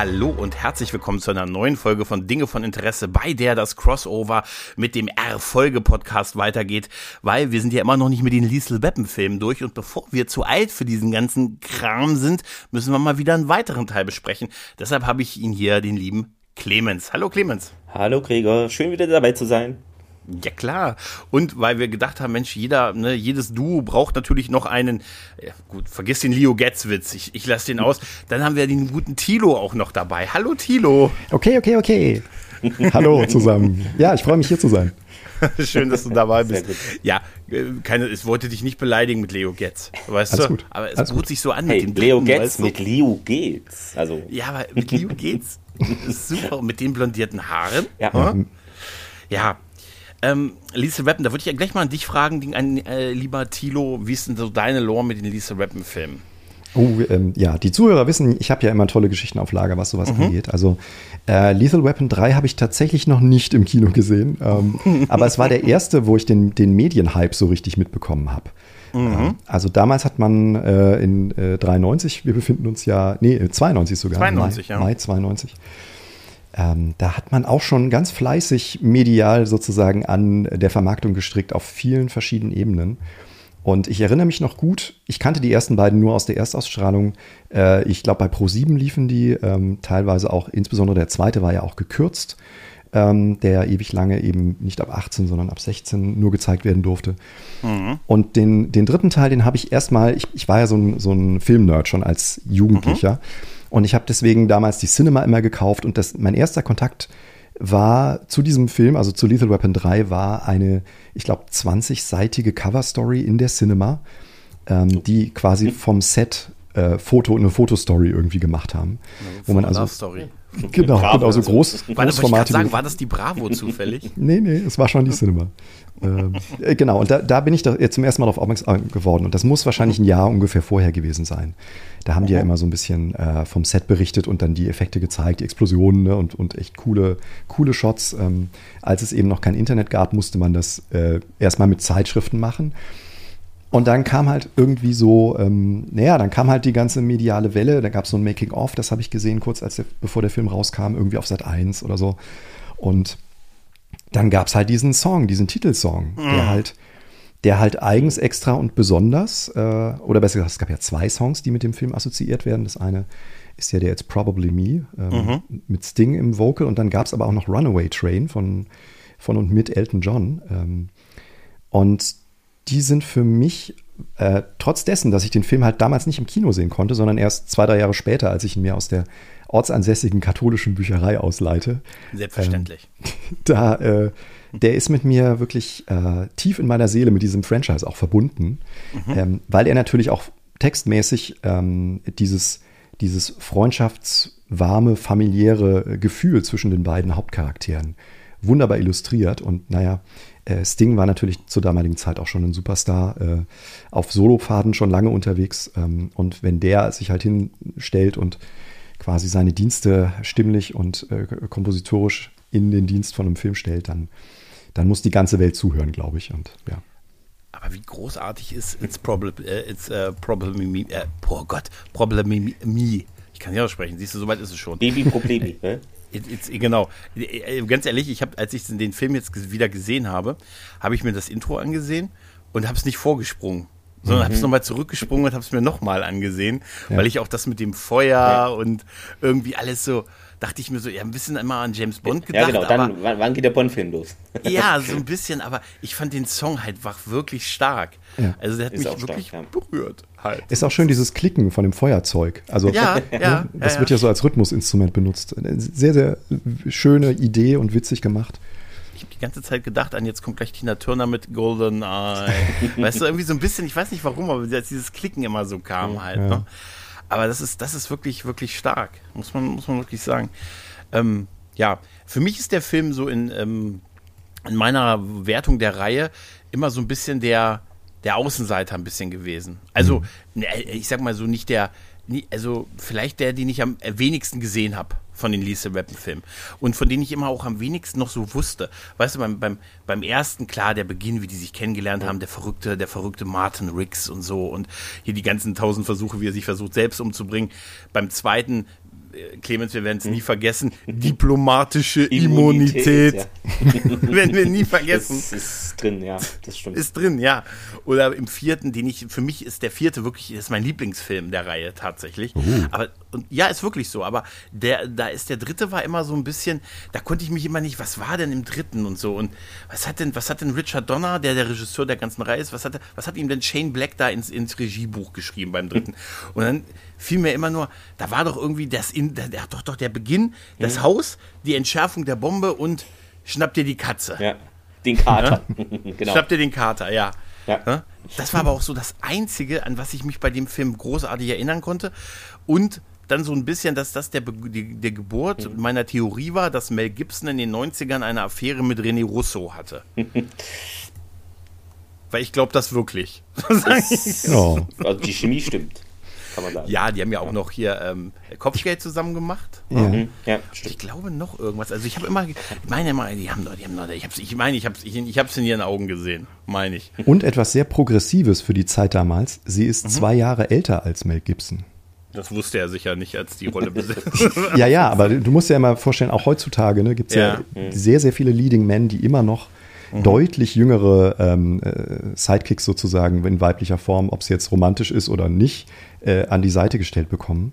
Hallo und herzlich willkommen zu einer neuen Folge von Dinge von Interesse, bei der das Crossover mit dem R-Folge-Podcast weitergeht, weil wir sind ja immer noch nicht mit den Liesel Weapon-Filmen durch und bevor wir zu alt für diesen ganzen Kram sind, müssen wir mal wieder einen weiteren Teil besprechen. Deshalb habe ich ihn hier, den lieben Clemens. Hallo Clemens. Hallo Gregor, schön wieder dabei zu sein. Ja klar. Und weil wir gedacht haben, Mensch, jeder, ne, jedes Duo braucht natürlich noch einen, ja, gut, vergiss den Leo Getz-Witz, ich, ich lasse den aus. Dann haben wir den guten Tilo auch noch dabei. Hallo Tilo. Okay, okay, okay. Hallo zusammen. Ja, ich freue mich hier zu sein. Schön, dass du dabei bist. Ja, äh, keine, es wollte dich nicht beleidigen mit Leo Getz, weißt Alles du? gut. Aber es Alles bot gut. sich so an Hey, mit dem Leo Dritten, Getz weißt du? mit Leo geht's. Also, Ja, aber mit Leo geht's. ist super. Und mit den blondierten Haaren. Ja. Hm? Ja. Ähm, Lisa Rappen, da würde ich ja gleich mal an dich fragen, an, äh, lieber Tilo, wie ist denn so deine Lore mit den Lisa Rappen-Filmen? Oh, ähm, ja, die Zuhörer wissen, ich habe ja immer tolle Geschichten auf Lager, was sowas angeht. Also äh, Lethal Weapon 3 habe ich tatsächlich noch nicht im Kino gesehen. Ähm, aber es war der erste, wo ich den, den Medienhype so richtig mitbekommen habe. Ähm, also damals hat man äh, in äh, 93, wir befinden uns ja, nee, äh, 92 sogar. 92, Mai, ja. Mai 92. Ähm, da hat man auch schon ganz fleißig medial sozusagen an der Vermarktung gestrickt auf vielen verschiedenen Ebenen. Und ich erinnere mich noch gut, ich kannte die ersten beiden nur aus der Erstausstrahlung. Äh, ich glaube, bei Pro7 liefen die, ähm, teilweise auch, insbesondere der zweite war ja auch gekürzt, ähm, der ewig lange eben nicht ab 18, sondern ab 16 nur gezeigt werden durfte. Und den, den dritten Teil, den habe ich erstmal, ich, ich war ja so ein, so ein Filmnerd schon als Jugendlicher. Und ich habe deswegen damals die Cinema immer gekauft. Und das, mein erster Kontakt war zu diesem Film, also zu Lethal Weapon 3, war eine, ich glaube, 20-seitige Cover-Story in der Cinema, ähm, die quasi vom Set äh, Foto, eine Fotostory irgendwie gemacht haben. wo man also, Love Story. genau, Bravo. genau, so groß, War das, ich sagen, war das die Bravo zufällig? Nee, nee, es war schon die Cinema. ähm, äh, genau, und da, da bin ich da jetzt zum ersten Mal darauf aufmerksam geworden. Und das muss wahrscheinlich ein Jahr ungefähr vorher gewesen sein. Da haben die ja immer so ein bisschen äh, vom Set berichtet und dann die Effekte gezeigt, die Explosionen ne, und, und echt coole, coole Shots. Ähm, als es eben noch kein Internet gab, musste man das äh, erstmal mit Zeitschriften machen. Und dann kam halt irgendwie so, ähm, naja, dann kam halt die ganze mediale Welle. Da gab es so ein Making-of, das habe ich gesehen, kurz als der, bevor der Film rauskam, irgendwie auf Sat 1 oder so. Und dann gab es halt diesen Song, diesen Titelsong, der halt, der halt eigens extra und besonders, äh, oder besser gesagt, es gab ja zwei Songs, die mit dem Film assoziiert werden. Das eine ist ja der jetzt Probably Me ähm, mit Sting im Vocal und dann gab es aber auch noch Runaway Train von, von und mit Elton John. Ähm, und die sind für mich, äh, trotz dessen, dass ich den Film halt damals nicht im Kino sehen konnte, sondern erst zwei, drei Jahre später, als ich ihn mir aus der ortsansässigen katholischen Bücherei ausleite, Selbstverständlich. da, äh, der ist mit mir wirklich äh, tief in meiner Seele mit diesem Franchise auch verbunden, ähm, weil er natürlich auch textmäßig ähm, dieses, dieses freundschaftswarme, familiäre Gefühl zwischen den beiden Hauptcharakteren wunderbar illustriert. Und naja, äh, Sting war natürlich zur damaligen Zeit auch schon ein Superstar, äh, auf Solopfaden schon lange unterwegs. Ähm, und wenn der sich halt hinstellt und quasi seine Dienste stimmlich und äh, kompositorisch in den Dienst von einem Film stellt, dann, dann muss die ganze Welt zuhören, glaube ich. Und ja. Aber wie großartig ist It's Problem, äh, it's, äh, problem Me, äh, oh Gott, Problem Me. Ich kann nicht aussprechen, siehst du, soweit ist es schon. Baby Problemi. ne? It's, genau. Äh, Ganz ehrlich, ich habe, als ich den Film jetzt wieder gesehen habe, habe ich mir das Intro angesehen und habe es nicht vorgesprungen. Sondern habe es nochmal zurückgesprungen und habe es mir nochmal angesehen, Ja. weil ich auch das mit dem Feuer und irgendwie alles so, dachte ich mir so, ja, ein bisschen immer an James Bond Ja, gedacht, genau. aber Dann, wann, wann geht der Bond-Film los? ja, so ein bisschen, aber ich fand den Song halt wirklich stark. Ja. Also der hat Ist mich stark, wirklich ja. berührt halt. Ist auch schön dieses Klicken von dem Feuerzeug. Also Ja, ja, das ja, wird ja. so als Rhythmusinstrument benutzt. Eine Sehr, sehr schöne Idee und witzig gemacht. Ich habe die ganze Zeit gedacht an, jetzt kommt gleich Tina Turner mit Golden Eye. weißt du, irgendwie so ein bisschen, ich weiß nicht warum, aber als dieses Klicken immer so kam halt. Ne? Aber das ist, das ist wirklich, wirklich stark, muss man, muss man wirklich sagen. Ähm, ja, für mich ist der Film so in, ähm, in meiner Wertung der Reihe immer so ein bisschen der, der Außenseiter ein bisschen gewesen. Also, ne, ich sag mal so, nicht der, also vielleicht der, den ich am wenigsten gesehen habe von den Lisa Weapon Filmen und von denen ich immer auch am wenigsten noch so wusste. Weißt du, beim, beim, beim ersten, klar, der Beginn, wie die sich kennengelernt haben, der verrückte, der verrückte Martin Riggs und so und hier die ganzen tausend Versuche, wie er sich versucht, selbst umzubringen. Beim zweiten, Clemens, wir werden es nie vergessen, diplomatische Immunität. ja. werden wir nie vergessen. Das ist drin, ja, das stimmt. Ist drin, ja. Oder im vierten, den ich, für mich ist der vierte wirklich, das ist mein Lieblingsfilm der Reihe tatsächlich. Aber, und ja, ist wirklich so. Aber der, da ist der dritte war immer so ein bisschen, da konnte ich mich immer nicht, was war denn im dritten und so. Und was hat denn, was hat denn Richard Donner, der der Regisseur der ganzen Reihe ist, was hat, was hat ihm denn Shane Black da ins, ins Regiebuch geschrieben beim dritten? Und dann fiel mir immer nur, da war doch irgendwie das in, der, der, doch, doch der Beginn, das Haus, die Entschärfung der Bombe und schnapp dir die Katze. ja, den Kater. genau. Schnapp dir den Kater, ja. Ja. Ja? Das war aber auch so das Einzige, an was ich mich bei dem Film großartig erinnern konnte. Und dann so ein bisschen, dass das der, die, der Geburt Mhm. meiner Theorie war, dass Mel Gibson in den 90ern eine Affäre mit René Russo hatte. Weil ich glaube das wirklich. Ja. Also die Chemie stimmt, kann man sagen. ja, die haben ja auch noch hier ähm, Kopfgeld zusammen gemacht. Ja. Mhm. Ja, Ich glaube noch irgendwas. Also ich habe immer, ich meine immer, die haben doch, die haben doch, ich, hab's, ich meine, ich habe es ich, ich hab's in ihren Augen gesehen, meine ich. Und etwas sehr Progressives für die Zeit damals. Sie ist Mhm. zwei Jahre älter als Mel Gibson. Das wusste er sicher nicht, als die Rolle besetzt. Ja, ja, aber du musst dir ja mal vorstellen, auch heutzutage ne, gibt es ja. Ja. sehr, sehr viele Leading Men, die immer noch deutlich jüngere ähm, äh, Sidekicks sozusagen in weiblicher Form, ob es jetzt romantisch ist oder nicht, äh, an die Seite gestellt bekommen.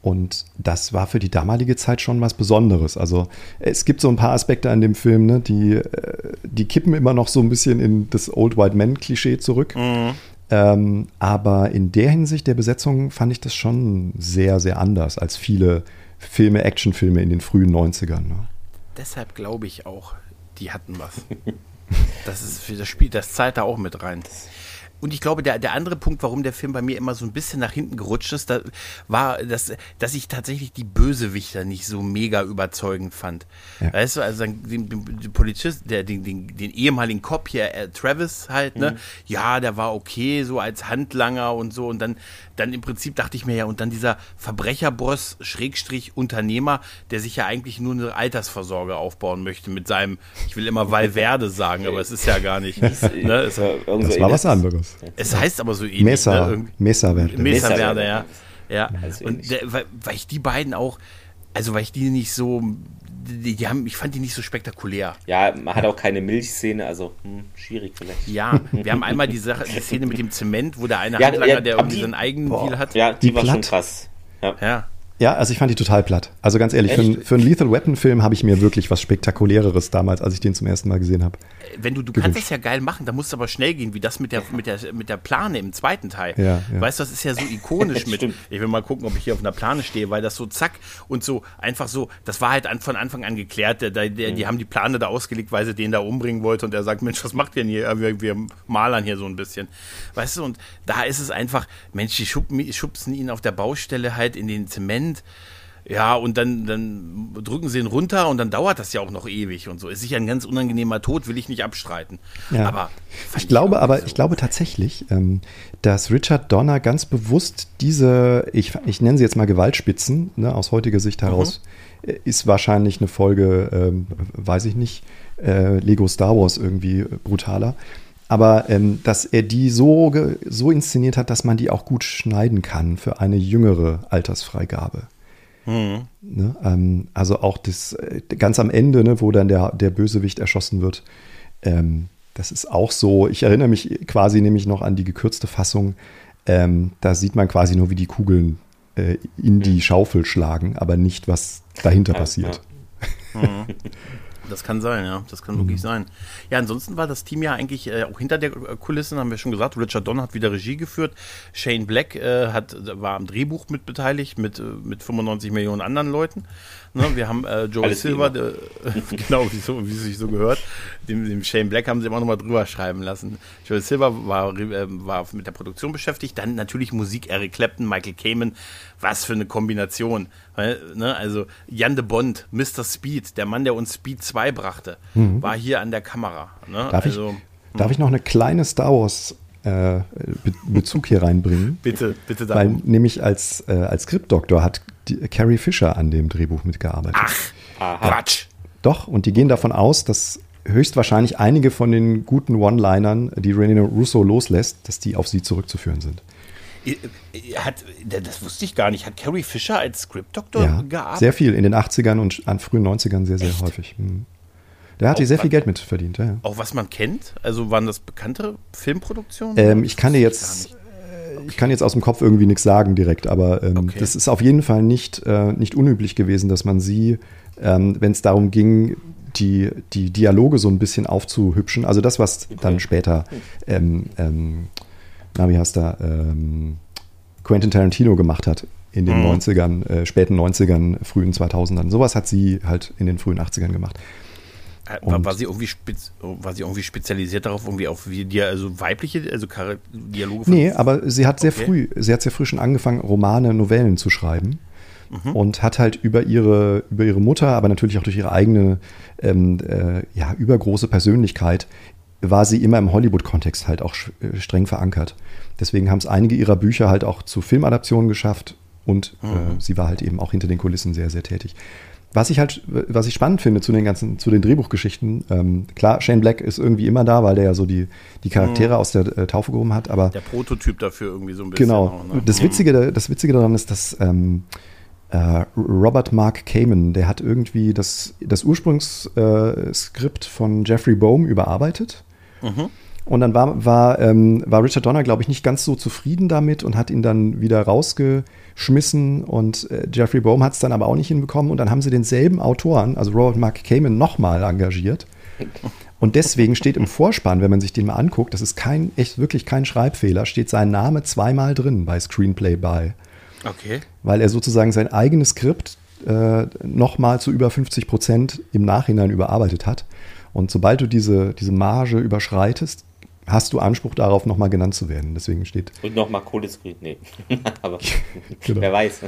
Und das war für die damalige Zeit schon was Besonderes. Also es gibt so ein paar Aspekte an dem Film, ne, die, äh, die kippen immer noch so ein bisschen in das Old White Man-Klischee zurück. Ähm, aber in der Hinsicht der Besetzung fand ich das schon sehr, sehr anders als viele Filme, Actionfilme in den frühen 90ern. Ne? Deshalb glaube ich auch, die hatten was. Das ist für das Spiel, das zahlt da auch mit rein. Und ich glaube, der, der andere Punkt, warum der Film bei mir immer so ein bisschen nach hinten gerutscht ist, da war, dass, dass ich tatsächlich die Bösewichter nicht so mega überzeugend fand. Ja. Weißt du, also den, den, den Polizist, der, den, den, den ehemaligen Cop hier, äh, Travis halt, ne? Ja, der war okay, so als Handlanger und so. Und dann, dann im Prinzip dachte ich mir ja, und dann dieser Verbrecherboss, Schrägstrich Unternehmer, der sich ja eigentlich nur eine Altersvorsorge aufbauen möchte mit seinem, ich will immer Valverde sagen, aber es ist ja gar nicht. ne? es, Ja, irgend Das war was anderes. Es heißt aber so ähnlich. Ne? Mesa Mesa Verde, Verde, ja. Ja. Also und der, weil, weil ich die beiden auch, also weil ich die nicht so, die, die haben, ich fand die nicht so spektakulär. Ja, man hat auch keine Milchszene, also hm, schwierig vielleicht. Ja, wir haben einmal die Sache, die Szene mit dem Zement, wo der eine Ja, Handlanger, ja, der irgendwie die- seinen eigenen Boah. Deal hat. Ja, die, Die war schon platt. krass. Ja. Ja. Ja, also ich fand die total platt. Also ganz ehrlich, für, für einen Lethal Weapon-Film habe ich mir wirklich was Spektakuläreres damals, als ich den zum ersten Mal gesehen habe. Wenn du, du Gewünscht. kannst das ja geil machen, da musst du aber schnell gehen, wie das mit der, mit der, mit der Plane im zweiten Teil. Ja, ja. Weißt du, das ist ja so ikonisch mit. Ich will mal gucken, ob ich hier auf einer Plane stehe, weil das so zack und so einfach so, das war halt an, von Anfang an geklärt. Der, der, der, Die haben die Plane da ausgelegt, weil sie den da umbringen wollte und er sagt, Mensch, was macht ihr denn hier? Wir, wir malern hier so ein bisschen. Weißt du, und da ist es einfach, Mensch, die schubsen ihn auf der Baustelle halt in den Zement. Ja, und dann, dann drücken sie ihn runter und dann dauert das ja auch noch ewig und so. Ist sicher ein ganz unangenehmer Tod, will ich nicht abstreiten. Ja. Aber Ich glaube aber, so. ich glaube tatsächlich, ähm, dass Richard Donner ganz bewusst diese, ich, ich nenne sie jetzt mal Gewaltspitzen, ne, aus heutiger Sicht heraus, äh, ist wahrscheinlich eine Folge, ähm, weiß ich nicht, äh, Lego Star Wars irgendwie brutaler. Aber ähm, dass er die so, so inszeniert hat, dass man die auch gut schneiden kann für eine jüngere Altersfreigabe. Ne? Ähm, also auch das äh, ganz am Ende, ne, wo dann der, der Bösewicht erschossen wird. Ähm, das ist auch so, ich erinnere mich quasi nämlich noch an die gekürzte Fassung. Ähm, da sieht man quasi nur, wie die Kugeln äh, in die Schaufel schlagen, aber nicht, was dahinter Ja, passiert. Das kann sein, ja. Das kann Mhm. wirklich sein. Ja, ansonsten war das Team ja eigentlich äh, auch hinter der Kulissen, haben wir schon gesagt. Richard Donner hat wieder Regie geführt. Shane Black äh, hat, war am Drehbuch mit beteiligt, mit, äh, mit 95 Millionen anderen Leuten. Ne, wir haben äh, Alles wie Silver, der, genau, wie, so, wie es sich so gehört. Dem, dem Shane Black haben sie immer noch mal drüber schreiben lassen. Joel Silver war, äh, war mit der Produktion beschäftigt. Dann natürlich Musik, Eric Clapton, Michael Kamen. Was für eine Kombination. Weil, ne, also Jan de Bond, Mr. Speed, der Mann, der uns Speed 2 brachte, war hier an der Kamera. Ne? Darf, also, ich, darf ich noch eine kleine Star Wars Be Bezug hier reinbringen? Bitte, bitte Weil darum. nämlich als, äh, als Skriptdoktor hat die, Carrie Fisher an dem Drehbuch mitgearbeitet. Ach, Quatsch. Doch, und die gehen davon aus, dass höchstwahrscheinlich einige von den guten One-Linern, die René Russo loslässt, dass die auf sie zurückzuführen sind. Hat, das wusste ich gar nicht. Hat Carrie Fisher als Script-Doktor Ja, gearbeitet? sehr viel in den 80ern und an frühen 90ern sehr, sehr Echt? häufig. Hm. Der hat hier sehr viel Geld mit verdient. Ja. Auch was man kennt? Also waren das bekannte Filmproduktionen? Ähm, ich kann dir jetzt, nicht. ich kann jetzt aus dem Kopf irgendwie nichts sagen direkt, aber ähm, Okay. das ist auf jeden Fall nicht, äh, nicht unüblich gewesen, dass man sie, ähm, wenn es darum ging, die, die Dialoge so ein bisschen aufzuhübschen, also das, was dann später, ähm, ähm, na, wie heißt er, ähm, Quentin Tarantino gemacht hat in den Mhm. 90ern, äh, späten 90ern, frühen 2000ern. Sowas hat sie halt in den frühen 80ern gemacht. Äh, War, und- war, sie irgendwie spez, war sie irgendwie spezialisiert darauf, irgendwie auf wie die, also weibliche, also Dialoge von Nee, aber sie hat sehr Okay. früh, sie hat sehr früh schon angefangen, Romane, Novellen zu schreiben. Und hat halt über ihre, über ihre Mutter, aber natürlich auch durch ihre eigene ähm, äh, ja, übergroße Persönlichkeit, war sie immer im Hollywood-Kontext halt auch äh, streng verankert. Deswegen haben es einige ihrer Bücher halt auch zu Filmadaptionen geschafft und äh, sie war halt eben auch hinter den Kulissen sehr, sehr tätig. Was ich halt, was ich spannend finde zu den ganzen, zu den Drehbuchgeschichten, ähm, klar, Shane Black ist irgendwie immer da, weil der ja so die, die Charaktere aus der äh, Taufe gehoben hat, aber der Prototyp dafür irgendwie so ein bisschen. Genau. auch, ne? Das, Witzige, das Witzige daran ist, dass ähm, äh, Robert Mark Kamen, der hat irgendwie das, das Ursprungsskript äh, von Jeffrey Bohm überarbeitet. Mhm. Und dann war, war, ähm, war Richard Donner, glaube ich, nicht ganz so zufrieden damit und hat ihn dann wieder rausgeschmissen. Und äh, Jeffrey Bohm hat es dann aber auch nicht hinbekommen. Und dann haben sie denselben Autoren, also Robert Mark Kamen, nochmal engagiert. Und deswegen steht im Vorspann, wenn man sich den mal anguckt, das ist kein, echt wirklich kein Schreibfehler, steht sein Name zweimal drin bei Screenplay by. Okay. Weil er sozusagen sein eigenes Skript äh, nochmal zu über 50 Prozent im Nachhinein überarbeitet hat. Und sobald du diese, diese Marge überschreitest, hast du Anspruch darauf, nochmal genannt zu werden. Deswegen steht. Und nochmal Kohleskrieg. Nee. Aber Genau. wer weiß.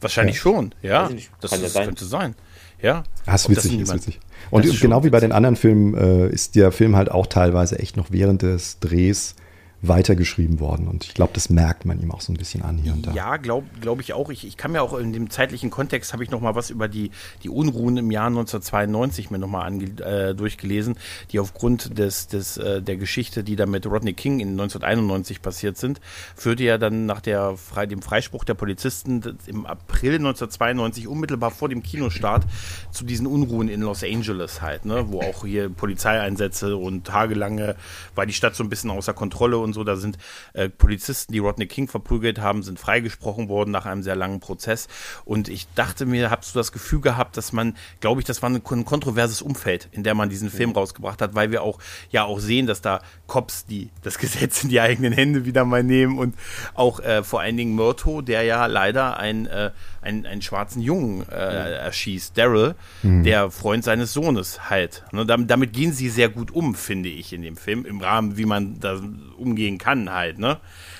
Wahrscheinlich schon, ja. Ich nicht. Das, Kann ja das sein. könnte sein. Ja. Das ist Ob das witzig, ist witzig. Und Das ist genau schon wie bei den witzig. anderen Filmen äh, ist der Film halt auch teilweise echt noch während des Drehs weitergeschrieben worden. Und ich glaube, das merkt man ihm auch so ein bisschen an hier und da. Ja, glaube glaub ich auch. Ich, ich kann mir auch in dem zeitlichen Kontext habe ich noch mal was über die, die Unruhen im Jahr 1992 mir noch mal ange, äh, durchgelesen, die aufgrund des, des, äh, der Geschichte, die da mit Rodney King in 1991 passiert sind, führte ja dann nach der dem Freispruch der Polizisten im April 1992 unmittelbar vor dem Kinostart zu diesen Unruhen in Los Angeles halt, ne, wo auch hier Polizeieinsätze und tagelange war die Stadt so ein bisschen außer Kontrolle und so. Da sind äh, Polizisten, die Rodney King verprügelt haben, sind freigesprochen worden nach einem sehr langen Prozess. Und ich dachte mir, hast du das Gefühl gehabt, dass man, glaube ich, das war ein, ein kontroverses Umfeld, in der man diesen Film rausgebracht hat, weil wir auch ja auch sehen, dass da Cops, die das Gesetz in die eigenen Hände wieder mal nehmen und auch äh, vor allen Dingen Myrto, der ja leider ein, äh, einen, einen schwarzen Jungen äh, erschießt, Daryl, der Freund seines Sohnes halt. Ne, damit, damit gehen sie sehr gut um, finde ich, in dem Film, im Rahmen, wie man da umgehen kann halt, ne,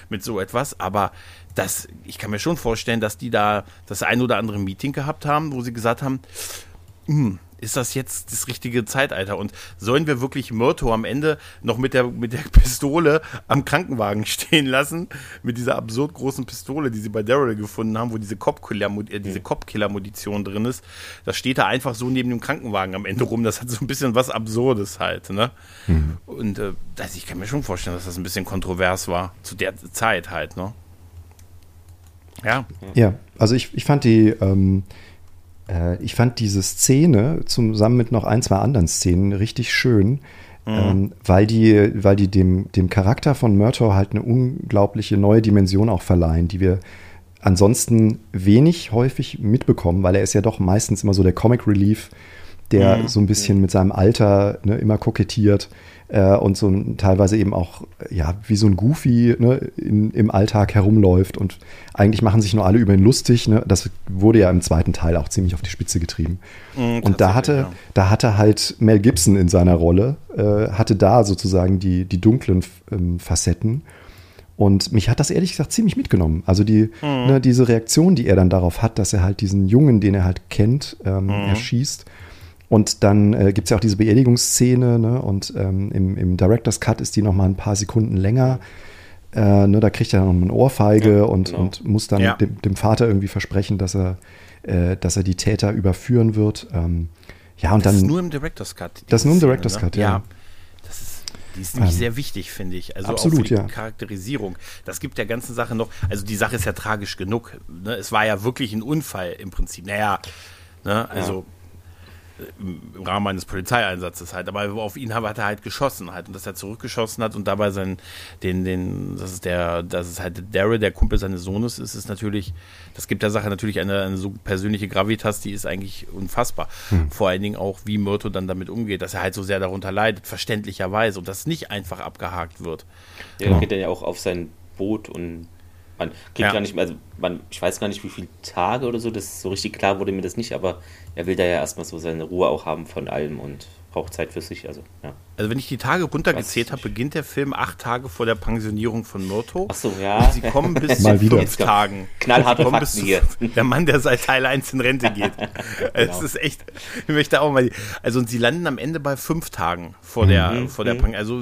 mit so etwas. Aber das, ich kann mir schon vorstellen, dass die da das ein oder andere Meeting gehabt haben, wo sie gesagt haben, hm, ist das jetzt das richtige Zeitalter? Und sollen wir wirklich Myrto am Ende noch mit der, mit der Pistole am Krankenwagen stehen lassen? Mit dieser absurd großen Pistole, die sie bei Daryl gefunden haben, wo diese Cop-Killer, äh, Cop-Killer-Munition drin ist. Das steht da einfach so neben dem Krankenwagen am Ende rum. Das hat so ein bisschen was Absurdes halt, ne? Und äh, also ich kann mir schon vorstellen, dass das ein bisschen kontrovers war. Zu der Zeit halt, ne? Ja. Ja, also ich, ich fand die, ähm, äh, ich fand diese Szene zusammen mit noch ein, zwei anderen Szenen richtig schön, ähm, weil die, weil die dem, dem Charakter von Murtaugh halt eine unglaubliche neue Dimension auch verleihen, die wir ansonsten wenig häufig mitbekommen, weil er ist ja doch meistens immer so der Comic Relief, der so ein bisschen mit seinem Alter ne, immer kokettiert äh, und so teilweise eben auch ja wie so ein Goofy ne, in, im Alltag herumläuft und eigentlich machen sich nur alle über ihn lustig. Ne? Das wurde ja im zweiten Teil auch ziemlich auf die Spitze getrieben. Mhm, und da hatte, ja. da hatte halt Mel Gibson in seiner Rolle, äh, hatte da sozusagen die, die dunklen ähm, Facetten. Und mich hat das ehrlich gesagt ziemlich mitgenommen. Also die, Mhm. ne, diese Reaktion, die er dann darauf hat, dass er halt diesen Jungen, den er halt kennt, ähm, Mhm. erschießt, und dann äh, gibt es ja auch diese Beerdigungsszene, ne? Und ähm, im, im Director's Cut ist die noch mal ein paar Sekunden länger. Äh, ne, da kriegt er noch eine Ohrfeige Ja, und, genau. und muss dann Ja. dem, dem Vater irgendwie versprechen, dass er, äh, dass er die Täter überführen wird. Ähm, ja, und Das dann. ist nur im Director's Cut. Das ist nur im Szene, Director's ne? Cut, ja. Das ist, die ist nämlich Ähm, sehr wichtig, finde ich. Also absolut, auch für die ja. Charakterisierung. Das gibt der ganzen Sache noch, also die Sache ist ja tragisch genug. Ne? Es war ja wirklich ein Unfall im Prinzip. Naja, ne? also im Rahmen eines Polizeieinsatzes halt, aber auf ihn hat er halt geschossen halt und dass er zurückgeschossen hat und dabei sein, den, den, das ist der, das ist halt Daryl, der Kumpel seines Sohnes ist, ist natürlich, das gibt der Sache natürlich eine, eine so persönliche Gravitas, die ist eigentlich unfassbar. Vor allen Dingen auch, wie Myrto dann damit umgeht, dass er halt so sehr darunter leidet, verständlicherweise und das nicht einfach abgehakt wird. Ja, Genau. dann geht er ja auch auf sein Boot und man kriegt Ja. gar nicht mehr, also man, ich weiß gar nicht, wie viele Tage oder so, das so richtig klar wurde mir das nicht, aber er will da ja erstmal so seine Ruhe auch haben von allem und braucht Zeit für sich, also ja. Also wenn ich die Tage runtergezählt habe, beginnt der Film acht Tage vor der Pensionierung von Myrto. Ach so, ja. Und sie kommen bis Mal zu wieder. fünf Tagen. Knallharte kommen bis Fakten hier. Der Mann, der seit Teil 1 in Rente geht. Es Genau. ist echt, ich möchte auch mal, also und sie landen am Ende bei fünf Tagen vor der, Mhm, vor der mhm. Pensionierung. Also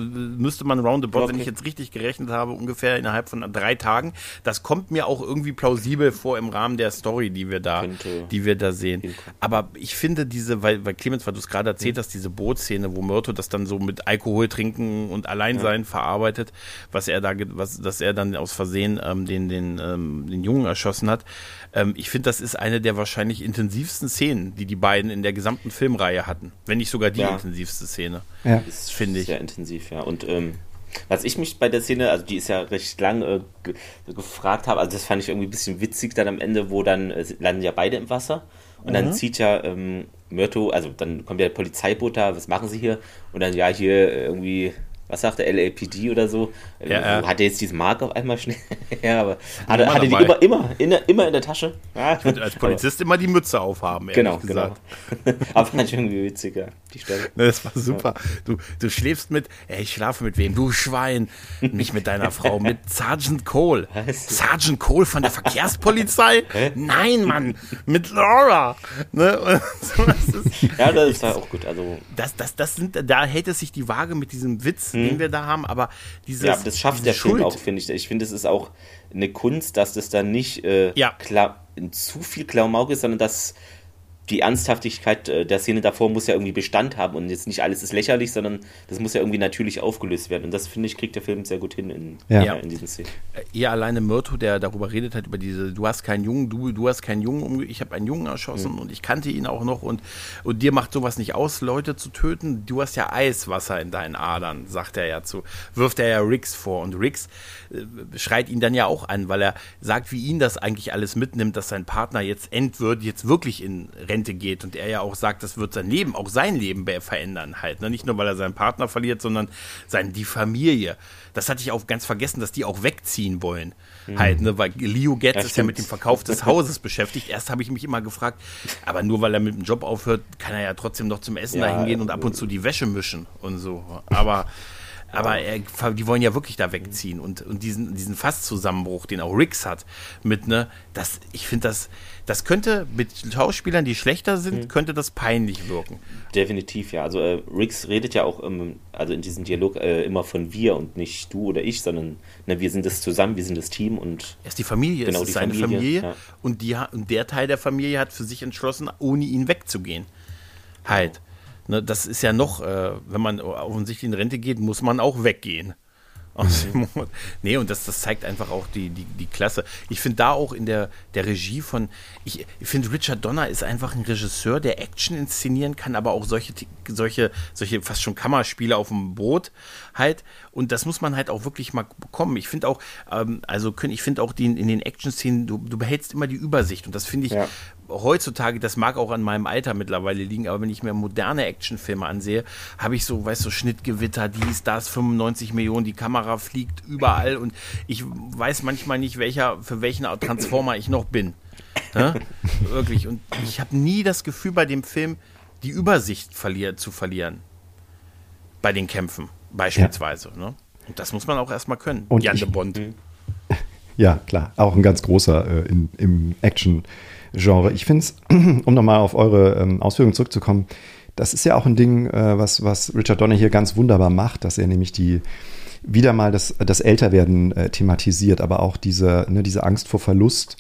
müsste man roundabout, wenn Okay. ich jetzt richtig gerechnet habe, ungefähr innerhalb von drei Tagen. Das kommt mir auch irgendwie plausibel vor im Rahmen der Story, die wir da, Könnte die wir da sehen. Aber ich finde diese, weil, weil Clemens, weil du es gerade Mhm. erzählt hast, diese Bootszene, wo Myrto das dann so mit Alkohol trinken und Alleinsein verarbeitet, was er da, was, dass er dann aus Versehen ähm, den, den, ähm, den Jungen erschossen hat. Ähm, ich finde, das ist eine der wahrscheinlich intensivsten Szenen, die die beiden in der gesamten Filmreihe hatten. Wenn nicht sogar die Ja. intensivste Szene. Ja. Ist Finde ich. Sehr intensiv, ja. Und ähm, was ich mich bei der Szene, also die ist ja recht lang äh, ge gefragt habe, also das fand ich irgendwie ein bisschen witzig dann am Ende, wo dann äh, landen ja beide im Wasser und Mhm. dann zieht ja ähm, Myrto, also dann kommt ja der Polizeiboot da, was machen sie hier? Und dann ja hier äh, irgendwie, was sagt der LAPD oder so? Ja, ja. Hat er jetzt diese Marke auf einmal schnell? ja, aber hat Immer er, hatte die immer, immer, in, der- immer in der Tasche? Ja, Und als Polizist immer die Mütze aufhaben, ehrlich Genau, gesagt. genau. aber fand ich irgendwie witziger, die Stelle. Ne, Das war super. Du, du schläfst mit, ey, ich schlafe mit wem? Du Schwein. Nicht mit deiner Frau, mit Sergeant Cole. Was? Sergeant Cole von der Verkehrspolizei? Nein, Mann, mit Laura. Ne? Das, ist, Ja, das war auch gut, also das, das, das sind, da hält es sich die Waage mit diesem Witz, den wir da haben, aber dieses. Mhm. Ja, das schafft der Film Schuld, auch, finde ich. Ich finde, es ist auch eine Kunst, dass das dann nicht äh, Ja. klar, zu viel Klamauk ist, sondern dass die Ernsthaftigkeit äh, der Szene davor muss ja irgendwie Bestand haben und jetzt nicht alles ist lächerlich, sondern das muss ja irgendwie natürlich aufgelöst werden. Und das, finde ich, kriegt der Film sehr gut hin in, Ja. ja. in diesen Szenen. Ihr alleine Myrto, der darüber redet hat, über diese, du hast keinen Jungen, du, du hast keinen Jungen, ich habe einen Jungen erschossen und ich kannte ihn auch noch und, und dir macht sowas nicht aus, Leute zu töten. Du hast ja Eiswasser in deinen Adern, sagt er ja zu, wirft er ja Riggs vor und Riggs äh, schreit ihn dann ja auch an, weil er sagt, wie ihn das eigentlich alles mitnimmt, dass sein Partner jetzt endwürdig, jetzt wirklich in Rente geht und er ja auch sagt, das wird sein Leben, auch sein Leben be- verändern halt. Ne? Nicht nur, weil er seinen Partner verliert, sondern sein, die Familie. Das hatte ich auch ganz vergessen, dass die auch wegziehen wollen. Halt, ne? Weil Leo Getz Ja, ist ja mit dem Verkauf des Hauses beschäftigt. Erst habe ich mich immer gefragt, aber nur weil er mit dem Job aufhört, kann er ja trotzdem noch zum Essen Ja, dahin gehen und ab und zu die Wäsche mischen und so. Aber aber er, die wollen ja wirklich da wegziehen und, und diesen, diesen Fasszusammenbruch, den auch Riggs hat, mit, ne, das, ich finde das, das könnte mit Schauspielern, die schlechter sind, könnte das peinlich wirken. Definitiv, ja. Also äh, Riggs redet ja auch ähm, also in diesem Dialog äh, immer von wir und nicht du oder ich, sondern ne, wir sind das zusammen, wir sind das Team und Er ist die Familie, Genau, es ist die seine Familie, Familie, ja. und, die, und der Teil der Familie hat für sich entschlossen, ohne ihn wegzugehen. Halt. Ne, das ist ja noch, äh, wenn man offensichtlich in Rente geht, muss man auch weggehen. Aus dem Mond. Nee, und das, das zeigt einfach auch die, die, die Klasse. Ich finde da auch in der, der Regie von, ich, ich finde Richard Donner ist einfach ein Regisseur, der Action inszenieren kann, aber auch solche, solche, solche fast schon Kammerspiele auf dem Boot halt. Und das muss man halt auch wirklich mal bekommen. Ich finde auch, ähm, also ich finde auch die, in den Action-Szenen, du, du behältst immer die Übersicht und das finde ich Ja. Heutzutage, das mag auch an meinem Alter mittlerweile liegen, aber wenn ich mir moderne Actionfilme ansehe, habe ich so, weißt du, Schnittgewitter, dies, das, 95 Millionen, die Kamera fliegt überall und ich weiß manchmal nicht, welcher, für welchen Transformer ich noch bin. Ne? Wirklich. Und ich habe nie das Gefühl bei dem Film, die Übersicht verlier zu verlieren. Bei den Kämpfen, beispielsweise. Ne? Und das muss man auch erstmal können. Und Jan de Bond. Ja, klar. Auch ein ganz großer äh, in, im Action-Genre. Ich finde es, um nochmal auf eure ähm, Ausführungen zurückzukommen, das ist ja auch ein Ding, äh, was, was Richard Donner hier ganz wunderbar macht, dass er nämlich die wieder mal das, das Älterwerden äh, thematisiert, aber auch diese, ne, diese Angst vor Verlust.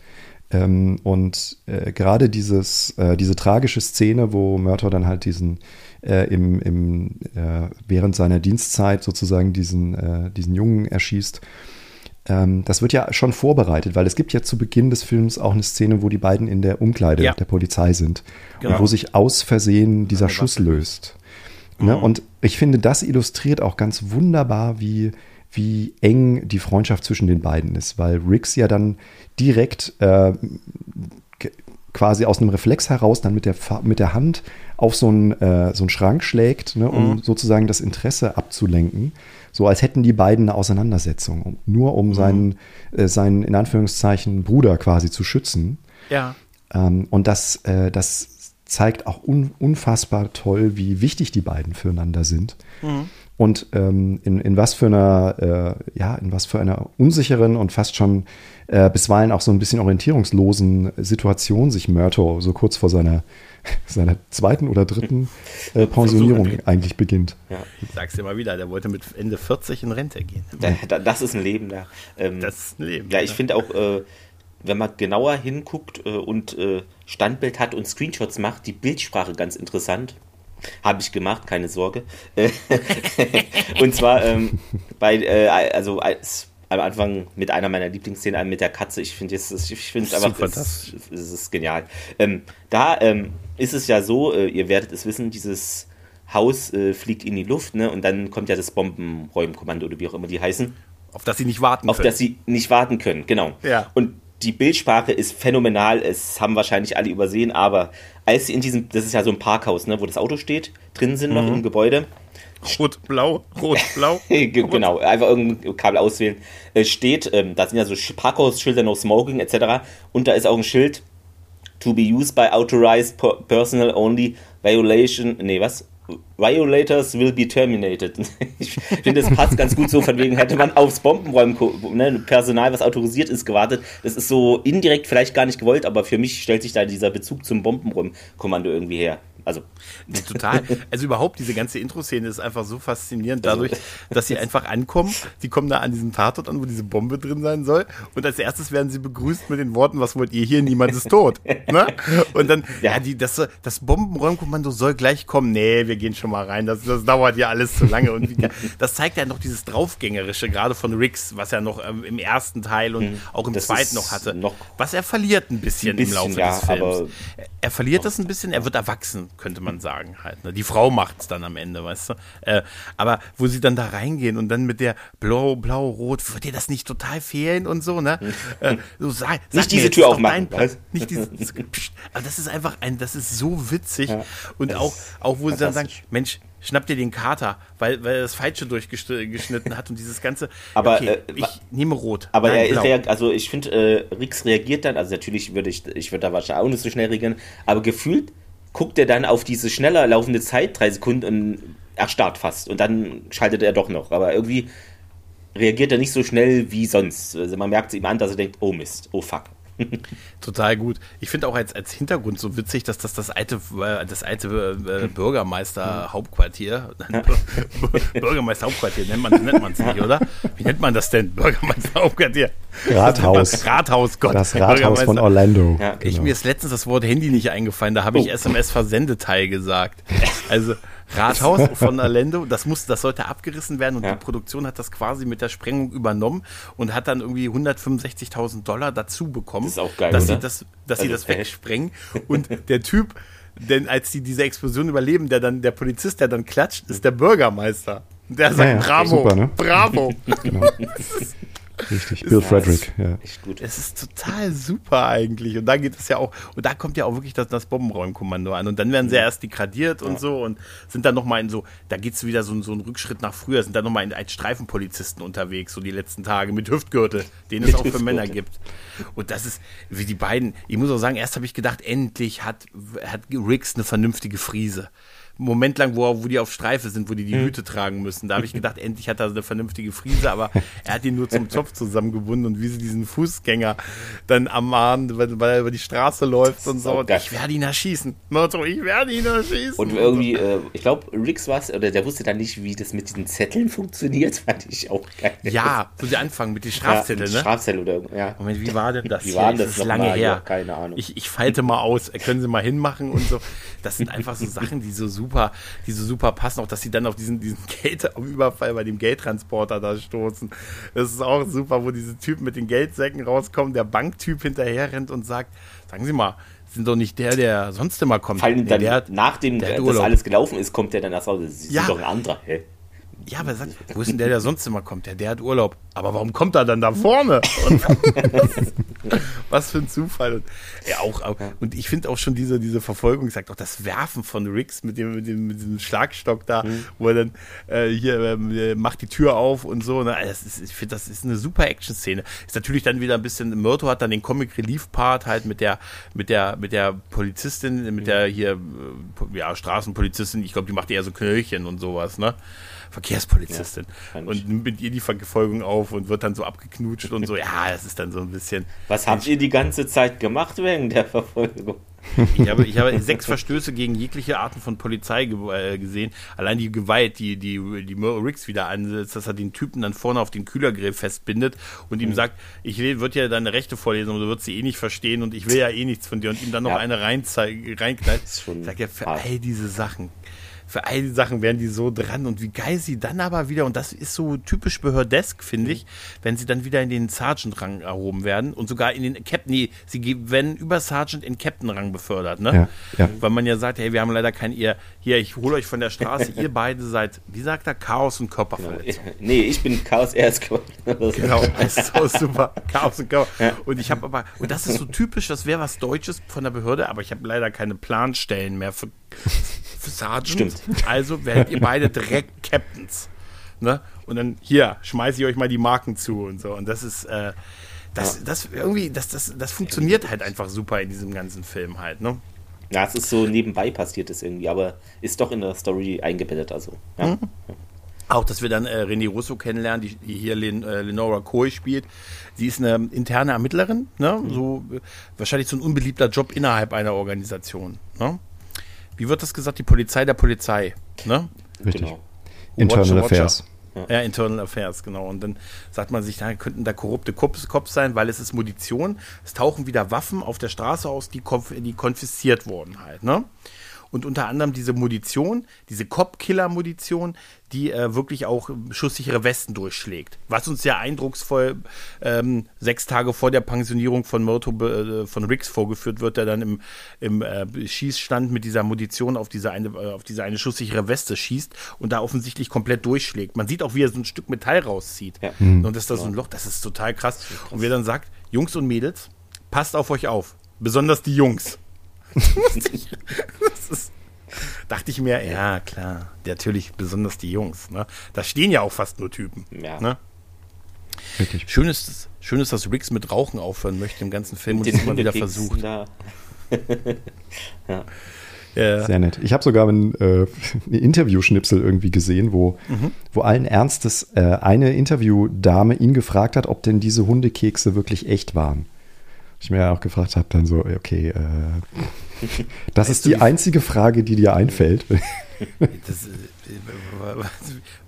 Ähm, und äh, gerade dieses, äh, diese tragische Szene, wo Murtaugh dann halt diesen äh, im, im, äh, während seiner Dienstzeit sozusagen diesen, diesen Jungen erschießt, ähm, das wird ja schon vorbereitet, weil es gibt ja zu Beginn des Films auch eine Szene, wo die beiden in der Umkleide ja. der Polizei sind genau. und wo sich aus Versehen dieser Schuss löst. Ne? Mhm. Und ich finde, das illustriert auch ganz wunderbar, wie, wie eng die Freundschaft zwischen den beiden ist, weil Riggs ja dann direkt äh, quasi aus einem Reflex heraus dann mit der, mit der Hand auf so einen, äh, so einen Schrank schlägt, ne, um mhm. sozusagen das Interesse abzulenken. So als hätten die beiden eine Auseinandersetzung, nur um mhm. seinen, äh, seinen, in Anführungszeichen, Bruder quasi zu schützen. Ja. Ähm, und das, äh, das zeigt auch un, unfassbar toll, wie wichtig die beiden füreinander sind. Mhm. Und ähm, in, in was für einer, äh, ja, in was für einer unsicheren und fast schon äh, bisweilen auch so ein bisschen orientierungslosen Situation sich Murto so kurz vor seiner, seiner zweiten oder dritten äh, Pensionierung eigentlich beginnt. Ja. Ich sag's dir mal wieder, der wollte mit Ende 40 in Rente gehen. Da, das ist ein Leben da. Ähm, das ist ein Leben. Ja, ich finde auch, äh, wenn man genauer hinguckt äh, und äh, Standbild hat und Screenshots macht, die Bildsprache ganz interessant. Habe ich gemacht, keine Sorge. und zwar ähm, bei, äh, also als am Anfang mit einer meiner Lieblingsszenen mit der Katze. Ich finde es ich finde es einfach es, es ist genial. Ähm, da ähm, ist es ja so, äh, ihr werdet es wissen, dieses Haus äh, fliegt in die Luft, ne? Und dann kommt ja das Bombenräumkommando oder wie auch immer die heißen. Auf das sie nicht warten auf können. Auf das sie nicht warten können, genau. Ja. Und die Bildsprache ist phänomenal. Es haben wahrscheinlich alle übersehen, aber als sie in diesem, das ist ja so ein Parkhaus, ne, wo das Auto steht, drin sind mhm. noch im Gebäude Rot, blau, rot, blau. genau, einfach irgendein Kabel auswählen. Es steht, ähm, da sind ja so Parkhausschilder, no smoking etc. Und da ist auch ein Schild, to be used by authorized personnel only, violation, nee, was? Violators will be terminated. Ich finde, das passt ganz gut so, von wegen hätte man aufs Bombenräumen ne, Personal, was autorisiert ist, gewartet. Das ist so indirekt vielleicht gar nicht gewollt, aber für mich stellt sich da dieser Bezug zum Bombenräumkommando irgendwie her. Also. Total. Also überhaupt, diese ganze Intro-Szene ist einfach so faszinierend dadurch, dass sie einfach ankommen. Die kommen da an diesem Tatort an, wo diese Bombe drin sein soll. Und als erstes werden sie begrüßt mit den Worten, was wollt ihr hier? Niemand ist tot. ne? Und dann, ja, die, das, das Bombenräumkommando soll gleich kommen. Nee, wir gehen schon mal rein. Das, das dauert ja alles zu lange. Und wie, das zeigt ja noch dieses Draufgängerische, gerade von Riggs, was er noch ähm, im ersten Teil und mhm. auch im das zweiten noch hatte. Noch was er verliert ein bisschen, ein bisschen im Laufe ja, des Films. Er verliert das ein bisschen, er wird erwachsen könnte man sagen halt. Ne? Die Frau macht es dann am Ende, weißt du. Äh, aber wo sie dann da reingehen und dann mit der blau, blau, rot, wird dir das nicht total fehlen und so, ne? Äh, so sag, sag nicht diese Tür aufmachen. Nicht diese, aber das ist einfach ein, das ist so witzig. Ja, und auch, auch wo sie dann sagen, Mensch, schnapp dir den Kater, weil, weil er das Falsche durchgeschnitten hat und dieses ganze. Aber okay, äh, ich nehme rot. Aber Nein, er ist also ich finde, äh, Rix reagiert dann, also natürlich würde ich, ich würde da wahrscheinlich auch nicht so schnell reagieren, aber gefühlt guckt er dann auf diese schneller laufende Zeit, drei Sekunden, und erstarrt fast. Und dann schaltet er doch noch. Aber irgendwie reagiert er nicht so schnell wie sonst. Also man merkt es ihm an, dass er denkt, oh Mist, oh fuck. Total gut. Ich finde auch als, als Hintergrund so witzig, dass das das alte, äh, das alte äh, Bürgermeister-Hauptquartier, Bürgermeister-Hauptquartier nennt man nennt es nicht, oder? Wie nennt man das denn? Bürgermeister-Hauptquartier. Rathaus. Rathaus, Gott. Das Rathaus von Orlando. Ja, genau. ich, mir ist letztens das Wort Handy nicht eingefallen, da habe ich oh. SMS-Versendeteil gesagt. Also Rathaus von Orlando, das muss, das sollte abgerissen werden und ja. die Produktion hat das quasi mit der Sprengung übernommen und hat dann irgendwie 165.000 Dollar dazu bekommen, das ist auch geil, dass oder? sie das, dass also, sie das wegsprengen und der Typ, denn als die diese Explosion überleben, der dann der Polizist, der dann klatscht, ist der Bürgermeister. Der sagt ja, ja. Bravo, Super, ne? Bravo. genau. Richtig, Bill Frederick, ja. Echt gut. Es ist total super eigentlich. Und da geht es ja auch, und da kommt ja auch wirklich das, das Bombenräumkommando an. Und dann werden sie ja erst degradiert und so und sind dann nochmal in so, da geht es wieder so, so einen Rückschritt nach früher, sind dann nochmal als Streifenpolizisten unterwegs, so die letzten Tage, mit Hüftgürtel, den es auch für Männer gibt. Und das ist, wie die beiden, ich muss auch sagen, erst habe ich gedacht, endlich hat, hat Riggs eine vernünftige Friese Moment lang, wo, wo die auf Streife sind, wo die die Hüte tragen müssen. Da habe ich gedacht, endlich hat er eine vernünftige Frise, aber er hat ihn nur zum Zopf zusammengebunden und wie sie diesen Fußgänger dann am Mahn, weil, weil er über die Straße läuft und so. Und ich werde ihn erschießen. Motto, ich werde ihn erschießen. Und irgendwie, äh, ich glaube, Rix war oder der wusste dann nicht, wie das mit diesen Zetteln funktioniert, fand ich auch geil. Ja, so der Anfang mit den Strafzetteln, ja, ne? Strafzettel oder, ja. Moment, wie war denn das? Wie war das, das ist lange mal? her. keine Ahnung. Ich, ich falte mal aus, können Sie mal hinmachen und so. Das sind einfach so Sachen, die so super, die so super passen, auch dass sie dann auf diesen, diesen Geldüberfall bei dem Geldtransporter da stoßen. Das ist auch super, wo diese Typen mit den Geldsäcken rauskommen, der Banktyp hinterher rennt und sagt, sagen Sie mal, sind doch nicht der, der sonst immer kommt. Fallen Nee, dann, der nachdem der das alles gelaufen ist, kommt der dann raus. Das ist Ja. doch ein anderer. Hä? Ja, aber sag, wo ist denn der, der sonst immer kommt? Der, der hat Urlaub. Aber warum kommt er dann da vorne? Was für ein Zufall. Und, ja, auch, auch, und ich finde auch schon diese, diese Verfolgung, sagt auch das Werfen von Riggs mit dem, mit dem, mit diesem Schlagstock da, wo er dann äh, hier ähm, äh, macht die Tür auf und so. Ne? Das ist, ich finde, das ist eine super Action-Szene. Ist natürlich dann wieder ein bisschen, Myrto hat dann den Comic-Relief-Part halt mit der, mit der, mit der Polizistin, mit der hier, äh, ja, Straßenpolizistin, ich glaube, die macht eher so Knöllchen und sowas, ne? Verkehrspolizistin. Ja, und nimmt mit ihr die Verfolgung auf und wird dann so abgeknutscht und so. Ja, das ist dann so ein bisschen. Was habt ihr die ganze Zeit gemacht wegen der Verfolgung? Ich habe, ich habe sechs Verstöße gegen jegliche Arten von Polizei ge äh, gesehen. Allein die Gewalt, die, die, die Merle Riggs wieder ansetzt, dass er den Typen dann vorne auf den Kühlergrill festbindet und Mhm. ihm sagt, ich würde ja deine Rechte vorlesen und du würdest sie eh nicht verstehen und ich will ja eh nichts von dir und ihm dann noch Ja. eine reinknallt. schon Sagt er, für all diese Sachen. Für all die Sachen wären die so dran und wie geil sie dann aber wieder, und das ist so typisch behördesk, finde ich, wenn sie dann wieder in den Sergeant-Rang erhoben werden und sogar in den Captain, nee, sie werden über Sergeant in Captain-Rang befördert, ne? Ja, ja. Weil man ja sagt, hey, wir haben leider kein ihr, hier, ich hole euch von der Straße, ihr beide seid, wie sagt er, Chaos und Körperverletzung. Nee, ich bin Chaos erst Genau, das ist so super. Chaos und Chaos. Und ich habe aber, und das ist so typisch, das wäre was Deutsches von der Behörde, aber ich habe leider keine Planstellen mehr für Sergeant. Stimmt. Also werdet ihr beide direkt Captains. Ne? Und dann hier, schmeiße ich euch mal die Marken zu und so. Und das ist, äh, das, das irgendwie, das, das, das funktioniert halt einfach super in diesem ganzen Film halt, ne? Ja, es ist so nebenbei passiert es irgendwie, aber ist doch in der Story eingebettet, also. Ja. Mhm. Auch, dass wir dann äh, René Russo kennenlernen, die, die hier Len, äh, Lenora Coy spielt. Sie ist eine interne Ermittlerin, ne? so äh, wahrscheinlich so ein unbeliebter Job innerhalb einer Organisation. Ne? Wie wird das gesagt? Die Polizei der Polizei. Ne? Richtig. Genau. Internal Watcher, Watcher. Affairs. Ja, Internal Affairs, genau. Und dann sagt man sich, da könnten da korrupte Cops, Cops sein, weil es ist Munition. Es tauchen wieder Waffen auf der Straße aus, die, konf die konfisziert wurden halt, ne? Und unter anderem diese Munition, diese Cop-Killer-Munition, die äh, wirklich auch schusssichere Westen durchschlägt. Was uns ja eindrucksvoll ähm, sechs Tage vor der Pensionierung von Myrto äh, von Riggs vorgeführt wird, der dann im, im äh, Schießstand mit dieser Munition auf diese eine, äh, auf diese eine schusssichere Weste schießt und da offensichtlich komplett durchschlägt. Man sieht auch, wie er so ein Stück Metall rauszieht. Ja. Und das ist da so ein Loch, das ist total krass. Und wer dann sagt, Jungs und Mädels, passt auf euch auf. Besonders die Jungs. Das ist, dachte ich mir, ja klar, natürlich besonders die Jungs. Ne? Da stehen ja auch fast nur Typen. Ja. Ne? Richtig. Schön, ist, schön ist, dass Riggs mit Rauchen aufhören möchte im ganzen Film und es immer wieder versucht. Ja. Sehr nett. Ich habe sogar ein, äh, Interview-Schnipsel irgendwie gesehen, wo, wo allen Ernstes äh, eine Interviewdame ihn gefragt hat, ob denn diese Hundekekse wirklich echt waren. Ich mir ja auch gefragt habe, dann so, okay, äh, das ist die einzige Frage, die dir einfällt. Das, äh,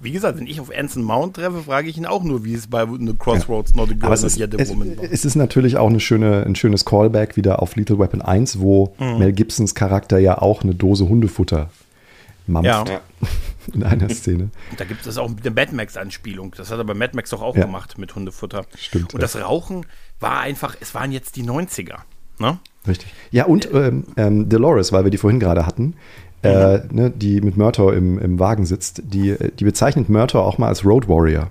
wie gesagt, wenn ich auf Anson Mount treffe, frage ich ihn auch nur, wie es bei The Crossroads Not a Girl es Not ist, Yet a es, Woman war. es ist natürlich auch eine schöne, ein schönes Callback wieder auf Little Weapon 1, wo Mhm. Mel Gibsons Charakter ja auch eine Dose Hundefutter mampft Ja. In einer Szene. Da gibt es auch eine Mad Max-Anspielung. Das hat er bei Mad Max doch auch Ja. gemacht mit Hundefutter. Stimmt, Und ja. das Rauchen war einfach, es waren jetzt die 90er. Ne? Richtig. Ja, und ähm, ähm, Dolores, weil wir die vorhin gerade hatten, äh, ne, die mit Murtaugh im, im Wagen sitzt, die, die bezeichnet Murtaugh auch mal als Road Warrior.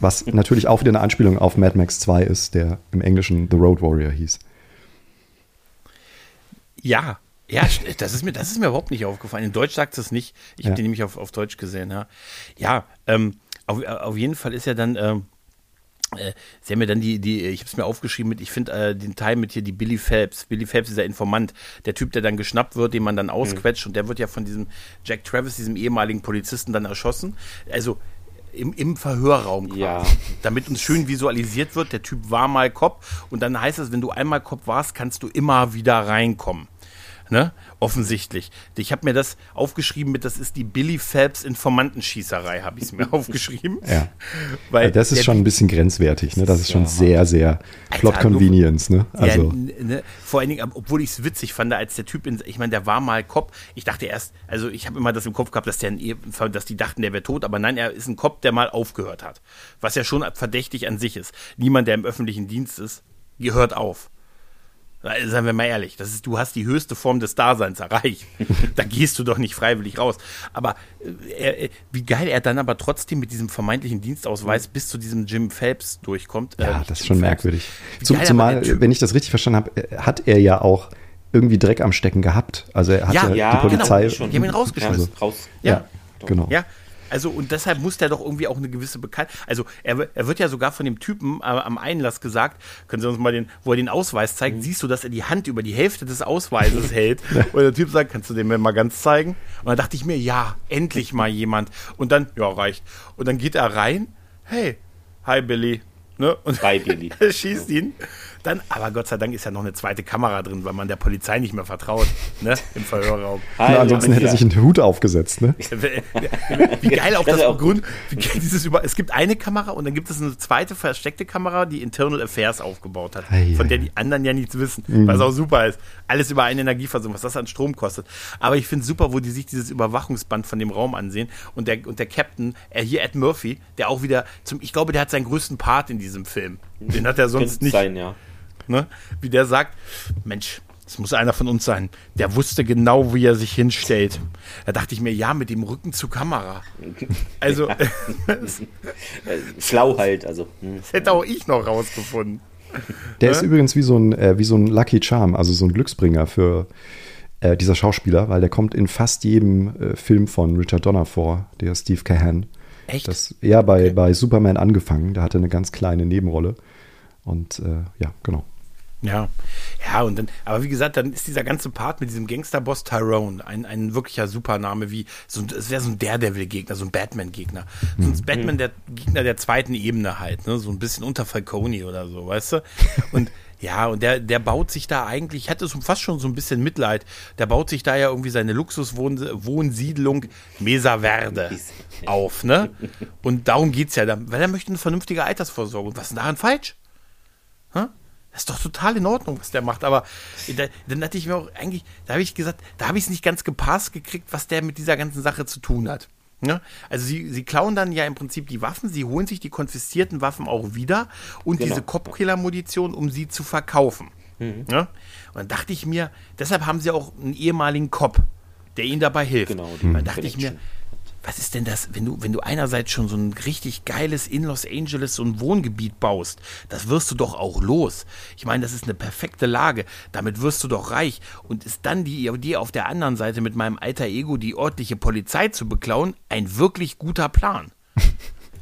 Was natürlich auch wieder eine Anspielung auf Mad Max 2 ist, der im Englischen The Road Warrior hieß. Ja, ja, das ist mir, das ist mir überhaupt nicht aufgefallen. In Deutsch sagt es nicht. Ich Ja. habe den nämlich auf, auf Deutsch gesehen. Ja, ja ähm, auf, auf jeden Fall ist ja dann, ähm, äh, sie haben mir dann die, die ich habe es mir aufgeschrieben mit, ich finde äh, den Teil mit hier die Billy Phelps. Billy Phelps, dieser Informant, der Typ, der dann geschnappt wird, den man dann ausquetscht mhm. und der wird ja von diesem Jack Travis, diesem ehemaligen Polizisten, dann erschossen. Also im, im Verhörraum quasi, Ja. damit uns schön visualisiert wird, der Typ war mal Cop und dann heißt es, wenn du einmal Cop warst, kannst du immer wieder reinkommen. Ne? Offensichtlich. Ich habe mir das aufgeschrieben mit, das ist die Billy Phelps Informantenschießerei, habe ich es mir aufgeschrieben. Ja. Weil das ist schon ein bisschen grenzwertig, ne? Das ist schon Ja. sehr, sehr Plot Alter, Convenience, ne? Also, ne, vor allen Dingen, obwohl ich es witzig fand, als der Typ, in, ich meine, der war mal Cop. Ich dachte erst, also ich habe immer das im Kopf gehabt, dass, der dass die dachten, der wäre tot, aber nein, er ist ein Cop, der mal aufgehört hat. Was ja schon verdächtig an sich ist. Niemand, der im öffentlichen Dienst ist, gehört auf. Seien wir mal ehrlich, das ist, du hast die höchste Form des Daseins erreicht. da gehst du doch nicht freiwillig raus. Aber äh, äh, wie geil er dann aber trotzdem mit diesem vermeintlichen Dienstausweis bis zu diesem Jim Phelps durchkommt. ja, nicht das ist schon Phelps. merkwürdig. Zum, zumal, wenn ich das richtig verstanden habe, äh, hat er ja auch irgendwie Dreck am Stecken gehabt. Also er hat Ja, ja, Ja, die Polizei. genau, schon. Die haben ihn rausgeschmissen. Also, raus. ja, genau. Ja, also und deshalb muss der doch irgendwie auch eine gewisse Bekanntheit. Also er, er wird ja sogar von dem Typen äh, am Einlass gesagt, können Sie uns mal den, wo er den Ausweis Mhm. zeigt, siehst du, dass er die Hand über die Hälfte des Ausweises hält. Und der Typ sagt, kannst du den mir mal ganz zeigen? Und dann dachte ich mir, ja, endlich mal jemand. Und dann, ja, reicht. Und dann geht er rein, hey, hi Billy. Ne? Und Bei Billy. er schießt ihn. Dann, aber Gott sei Dank ist ja noch eine zweite Kamera drin, weil man der Polizei nicht mehr vertraut, ne? Im Verhörraum. Na, ansonsten hätte er ja. sich einen Hut aufgesetzt, ne? Wie geil auch Das das, auch begründet. Wie geil dieses über. Es gibt eine Kamera und dann gibt es eine zweite versteckte Kamera, die Internal Affairs aufgebaut hat, Ei, von der die anderen ja nichts wissen, was auch super ist. Alles über eine Energieversorgung, was das an Strom kostet. Aber ich finde es super, wo die sich dieses Überwachungsband von dem Raum ansehen und der und der Captain, er hier Ed Murphy, der auch wieder zum, ich glaube, der hat seinen größten Part in diesem Film. Den hat er sonst nicht sein, ja. Ne? wie der sagt, Mensch, es muss einer von uns sein. Der wusste genau, wie er sich hinstellt. Da dachte ich mir, ja, mit dem Rücken zur Kamera. Also, das Schlau halt, also. hm. hätte auch ich noch rausgefunden. Der ist übrigens wie so, ein, äh, wie so ein Lucky Charm, also so ein Glücksbringer für äh, dieser Schauspieler, weil der kommt in fast jedem äh, Film von Richard Donner vor, der Steve Cahan. Echt? Das, ja, bei, bei Superman angefangen, da hatte eine ganz kleine Nebenrolle. Und äh, ja, genau. Ja, ja, und dann, aber wie gesagt, dann ist dieser ganze Part mit diesem Gangsterboss Tyrone ein, ein wirklicher Supername, wie so ein, es wäre so ein Daredevil-Gegner, so ein Batman-Gegner. So ein Batman, der Gegner der zweiten Ebene halt, ne? So ein bisschen unter Falcone oder so, weißt du? Und ja, und der, der baut sich da eigentlich, ich hatte so fast schon so ein bisschen Mitleid, der baut sich da ja irgendwie seine Luxuswohnsiedlung Mesa Verde auf, ne? Und darum geht's ja, dann, weil er möchte eine vernünftige Altersvorsorge. Was ist denn daran falsch? Das ist doch total in Ordnung, was der macht. Aber da, dann hatte ich mir auch eigentlich, da habe ich gesagt, da habe ich es nicht ganz gepasst gekriegt, was der mit dieser ganzen Sache zu tun hat. Ja? Also sie, sie klauen dann ja im Prinzip die Waffen, sie holen sich die konfiszierten Waffen auch wieder und Genau. diese Kopfkiller-Munition, um sie zu verkaufen. Ja? Und dann dachte ich mir, deshalb haben sie auch einen ehemaligen Cop, der ihnen dabei hilft. Genau, die Dann dachte ich mir, Connection. Was ist denn das, wenn du, wenn du einerseits schon so ein richtig geiles in Los Angeles, so ein Wohngebiet baust, das wirst du doch auch los. Ich meine, das ist eine perfekte Lage. Damit wirst du doch reich. Und ist dann die Idee auf der anderen Seite mit meinem alter Ego die örtliche Polizei zu beklauen, ein wirklich guter Plan.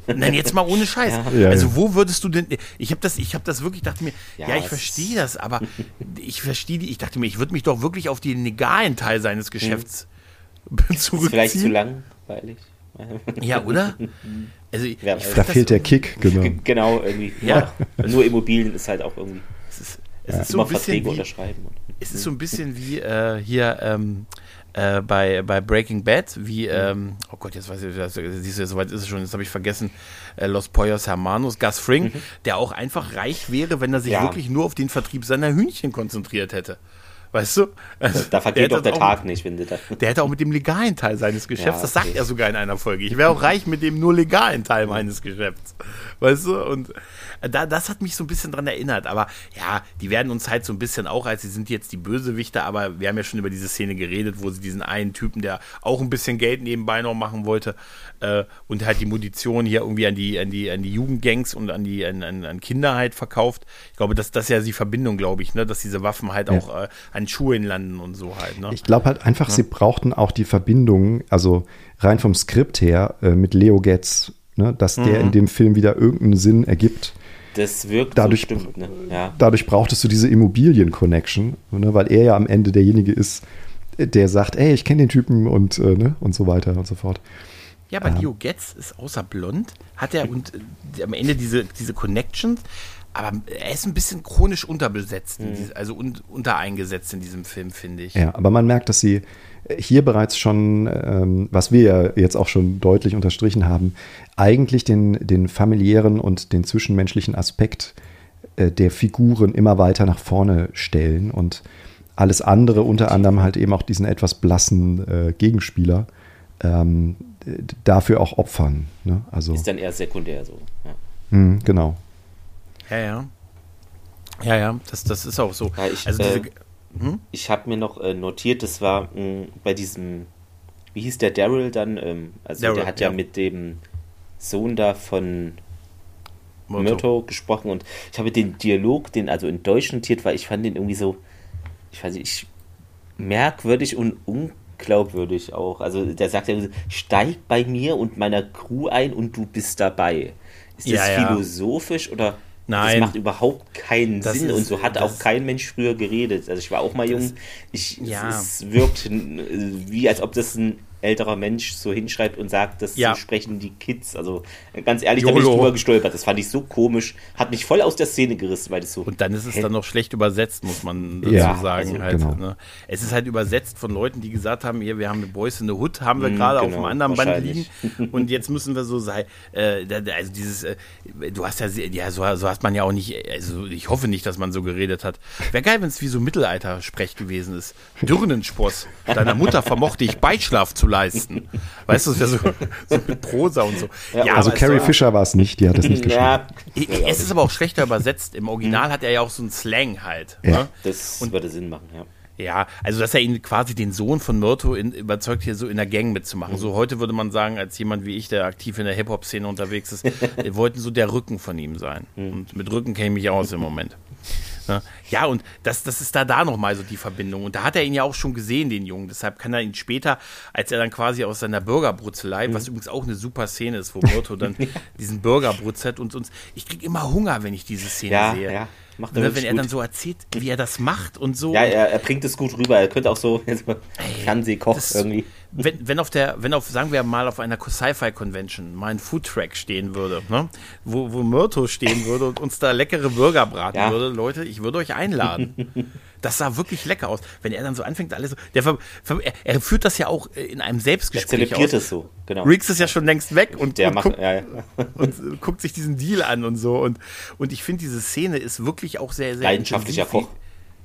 Nein, jetzt mal ohne Scheiß. Ja, also wo würdest du denn? Ich habe das, ich habe das wirklich, dachte mir, ja, Ja, ich verstehe das, aber ich verstehe die. Ich dachte mir, ich würde mich doch wirklich auf den legalen Teil seines Geschäfts zurückziehen. Ist vielleicht zu langweilig. Ja, oder? Also weiß. find Da fehlt der Kick, genau. Genau, irgendwie. Ja. Ja. Nur Immobilien ist halt auch irgendwie Es ist, es ist so ein bisschen Verträge wie, unterschreiben. Und, es ist so ein bisschen wie äh, hier ähm, äh, bei, bei Breaking Bad, wie, ähm, oh Gott, jetzt weiß ich, das, siehst du, soweit ist es schon, jetzt habe ich vergessen, äh, Los Pollos Hermanos, Gus Fring, der auch einfach reich wäre, wenn er sich Ja. wirklich nur auf den Vertrieb seiner Hühnchen konzentriert hätte. Weißt du? Also, da vergeht hätte doch der auch- Tag nicht, wenn du da. Der hätte auch mit dem legalen Teil seines Geschäfts, Ja, das sagt okay. er sogar in einer Folge. Ich wäre auch reich mit dem nur legalen Teil meines Geschäfts. Weißt du? Und da, das hat mich so ein bisschen dran erinnert. Aber ja, die werden uns halt so ein bisschen auch, als sie sind jetzt die Bösewichter, aber wir haben ja schon über diese Szene geredet, wo sie diesen einen Typen, der auch ein bisschen Geld nebenbei noch machen wollte, äh, und halt die Munition hier irgendwie an die, an die, an die Jugendgangs und an die, an, an, an Kinder halt verkauft. Ich glaube, das, das ist ja die Verbindung, glaube ich, ne? dass diese Waffen halt Ja. auch äh, an Schulen landen und so halt. Ne? Ich glaube halt einfach, sie brauchten auch die Verbindung, also rein vom Skript her, äh, mit Leo Getz, ne, dass der Mhm. in dem Film wieder irgendeinen Sinn ergibt. Das wirkt dadurch, so stimmt, ne? ja. dadurch brauchtest du diese Immobilien-Connection, ne, weil er ja am Ende derjenige ist, der sagt, ey, ich kenne den Typen und, äh, ne, und so weiter und so fort. Ja, aber Leo Getz ist außer blond, hat er und äh, am Ende diese, diese Connections, aber er ist ein bisschen chronisch unterbesetzt, Mhm. diese, also un, untereingesetzt in diesem Film, finde ich. Ja, aber man merkt, dass sie hier bereits schon, ähm, was wir ja jetzt auch schon deutlich unterstrichen haben, eigentlich den, den familiären und den zwischenmenschlichen Aspekt äh, der Figuren immer weiter nach vorne stellen und alles andere, unter anderem halt eben auch diesen etwas blassen äh, Gegenspieler, ähm, dafür auch opfern. Ne? Also, Ist dann eher sekundär so. Ja. mh, genau. Ja, ja. Ja, ja, das, das ist auch so. Ja, ich, also äh, hm? Ich habe mir noch äh, notiert, das war mh, bei diesem, wie hieß der Daryl dann? Ähm, also Daryl, der hat ja, ja. mit dem Sohn da von Motto. Myrto gesprochen und ich habe den Dialog, den also in Deutsch notiert, weil ich fand den irgendwie so, ich weiß nicht, ich, merkwürdig und unglaubwürdig auch. Also der sagt ja, steig bei mir und meiner Crew ein und du bist dabei. Ist das ja. philosophisch oder Nein. das macht überhaupt keinen Das Sinn ist- und so hat auch kein Mensch früher geredet. Also ich war auch mal jung. Ich, ja. es, es wirkt äh, wie als ob das ein älterer Mensch so hinschreibt und sagt, das Ja. sprechen die Kids. Also ganz ehrlich, da bin ich drüber gestolpert. Das fand ich so komisch, hat mich voll aus der Szene gerissen, weil das so Und dann ist es dann noch schlecht übersetzt, muss man dazu Ja, sagen. also, halt, genau. ne? Es ist halt übersetzt von Leuten, die gesagt haben, hier, wir haben eine Boys in the Hood, haben wir Mm, gerade auf genau, einem anderen Band liegen. Und jetzt müssen wir so sein. Äh, also dieses, äh, du hast ja, ja so, so hast man ja auch nicht, also ich hoffe nicht, dass man so geredet hat. Wäre geil, wenn es wie so Mittelalter-Sprech gewesen ist. Dürnenspross, deiner Mutter vermochte ich Beischlaf zu leisten. Weißt du, es wäre so, so mit Prosa und so. Ja, also aber es Carrie war- Fisher war es nicht, die hat das nicht geschrieben. ja, Es ist aber auch schlechter übersetzt. Im Original hat er ja auch so einen Slang halt. Ja. Ne? das Und- würde Sinn machen, ja. Ja, also dass er ihn quasi den Sohn von Myrto in, überzeugt, hier so in der Gang mitzumachen. So heute würde man sagen, als jemand wie ich, der aktiv in der Hip-Hop-Szene unterwegs ist, wir wollten so der Rücken von ihm sein. Und mit Rücken kenne ich mich aus im Moment. Ne? Ja, und das, das ist da da nochmal so die Verbindung. Und da hat er ihn ja auch schon gesehen, den Jungen. Deshalb kann er ihn später, als er dann quasi aus seiner Bürgerbrutzelei, was übrigens auch eine super Szene ist, wo Myrto dann diesen Burger brutzelt und uns, ich krieg immer Hunger, wenn ich diese Szene Ja, sehe. ja. Macht er Ne, wirklich wenn er dann gut. so erzählt, wie er das macht und so. Ja, er, er bringt es gut rüber. Er könnte auch so Fernsehkoch irgendwie. Wenn, wenn auf der, wenn auf, sagen wir mal, auf einer Sci-Fi-Convention mal ein Foodtrack stehen würde, ne? wo, wo Myrto stehen würde und uns da leckere Burger braten Ja. würde, Leute, ich würde euch einladen. Das sah wirklich lecker aus. Wenn er dann so anfängt, alles so. Der, er, er führt das ja auch äh, in einem Er Selbstgespräch zelebriert aus. es so, genau. Riggs ist ja schon längst weg und, und, macht, guckt, ja, ja. und äh, guckt sich diesen Deal an und so. Und, und ich finde, diese Szene ist wirklich auch sehr, sehr Leidenschaftlicher Koch.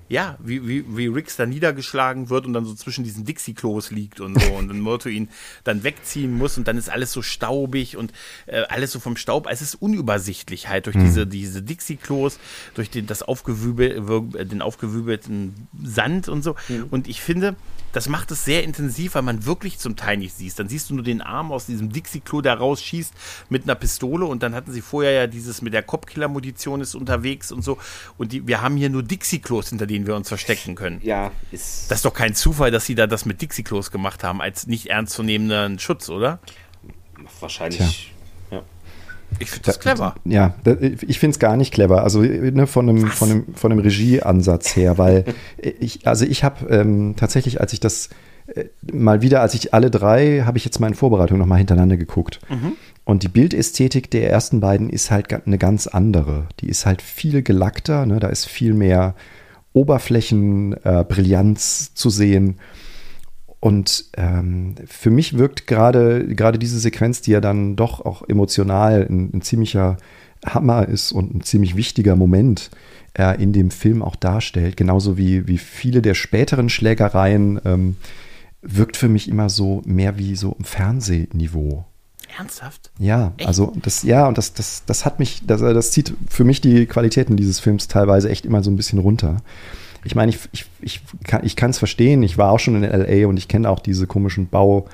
Ja, wie, wie, wie Riggs da niedergeschlagen wird und dann so zwischen diesen Dixie-Klos liegt und so und dann Myrto ihn dann wegziehen muss und dann ist alles so staubig und äh, alles so vom Staub. Es ist unübersichtlich halt durch diese, diese Dixie-Klos, durch den, das aufgewübel, wir- den aufgewübelten Sand und so. Und ich finde, das macht es sehr intensiv, weil man wirklich zum Teil nicht siehst. Dann siehst du nur den Arm aus diesem Dixie-Klo, der rausschießt mit einer Pistole und dann hatten sie vorher ja dieses mit der Kopfkiller-Munition ist unterwegs und so. Und die, wir haben hier nur Dixie-Klos, hinter denen wir uns verstecken können. Ja, ist. Das ist doch kein Zufall, dass sie da das mit Dixie-Klos gemacht haben, als nicht ernstzunehmenden Schutz, oder? wahrscheinlich. Ja. Ich finde das clever. Ja, da- ich finde es gar nicht clever. Also ne, von einem, von einem, von einem Regieansatz her, weil ich, also ich habe ähm, tatsächlich, als ich das äh, mal wieder, als ich alle drei, habe ich jetzt mal in Vorbereitung nochmal hintereinander geguckt. Und die Bildästhetik der ersten beiden ist halt eine ganz andere. Die ist halt viel gelackter, ne? da ist viel mehr Oberflächenbrillanz äh, zu sehen. Und ähm, für mich wirkt gerade gerade diese Sequenz, die ja dann doch auch emotional ein, ein ziemlicher Hammer ist und ein ziemlich wichtiger Moment äh, in dem Film auch darstellt, genauso wie, wie viele der späteren Schlägereien, ähm, wirkt für mich immer so mehr wie so im Fernsehniveau. Ernsthaft? Ja, Echt? also das, ja, und das, das, das hat mich, das, das zieht für mich die Qualitäten dieses Films teilweise echt immer so ein bisschen runter. Ich meine, ich, ich, ich kann es ich kann's verstehen, ich war auch schon in LA und ich kenne auch diese komischen Bau,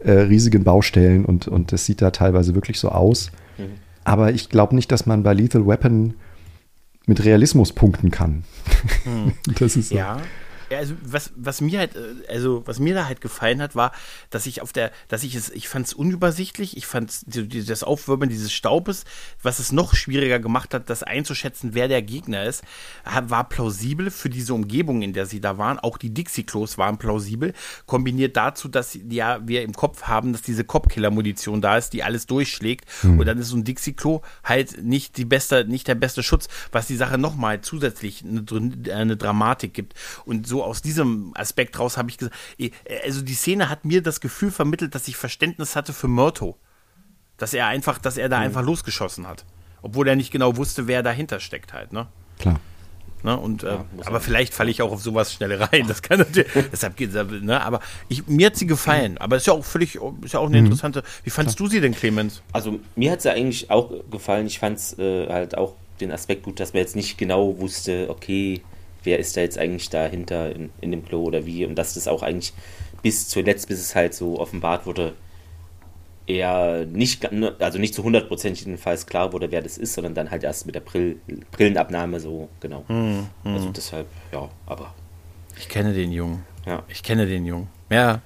äh, riesigen Baustellen und, und das sieht da teilweise wirklich so aus. Aber ich glaube nicht, dass man bei Lethal Weapon mit Realismus punkten kann. das ist so. Ja. Also was, was mir halt, äh, also was mir da halt gefallen hat, war, dass ich auf der, dass ich es, ich fand es unübersichtlich, ich fand das Aufwirbeln dieses Staubes, was es noch schwieriger gemacht hat, das einzuschätzen, wer der Gegner ist, war plausibel für diese Umgebung, in der sie da waren. Auch die Dixie-Klos waren plausibel, kombiniert dazu, dass ja wir im Kopf haben, dass diese Cop-Killer-Munition da ist, die alles durchschlägt. Mhm. Und dann ist so ein Dixie-Klo halt nicht die beste, nicht der beste Schutz, was die Sache nochmal zusätzlich eine, eine Dramatik gibt. Und so aus diesem Aspekt raus habe ich gesagt, eh, also die Szene hat mir das Gefühl vermittelt, dass ich Verständnis hatte für Myrto. Dass er einfach, dass er da mhm. einfach losgeschossen hat. Obwohl er nicht genau wusste, wer dahinter steckt halt, ne? Klar. Ne, und, äh, aber vielleicht falle ich auch auf sowas schnell rein. Das kann natürlich, deshalb geht ne, aber ich, mir hat sie gefallen. Aber ist ja auch völlig, ist ja auch eine mhm. interessante. Wie fandest du sie denn, Clemens? Also mir hat sie eigentlich auch gefallen. Ich fand es äh, halt auch den Aspekt gut, dass man jetzt nicht genau wusste, okay, wer ist da jetzt eigentlich dahinter in, in dem Klo oder wie. Und dass das auch eigentlich bis zuletzt, bis es halt so offenbart wurde, eher nicht, also nicht zu hundertprozentig jedenfalls klar wurde, wer das ist, sondern dann halt erst mit der Brill, Brillenabnahme so, genau. Hm, hm. Also deshalb, ja, aber. Ich kenne den Jungen. Ja. Ich kenne den Jungen. Ja.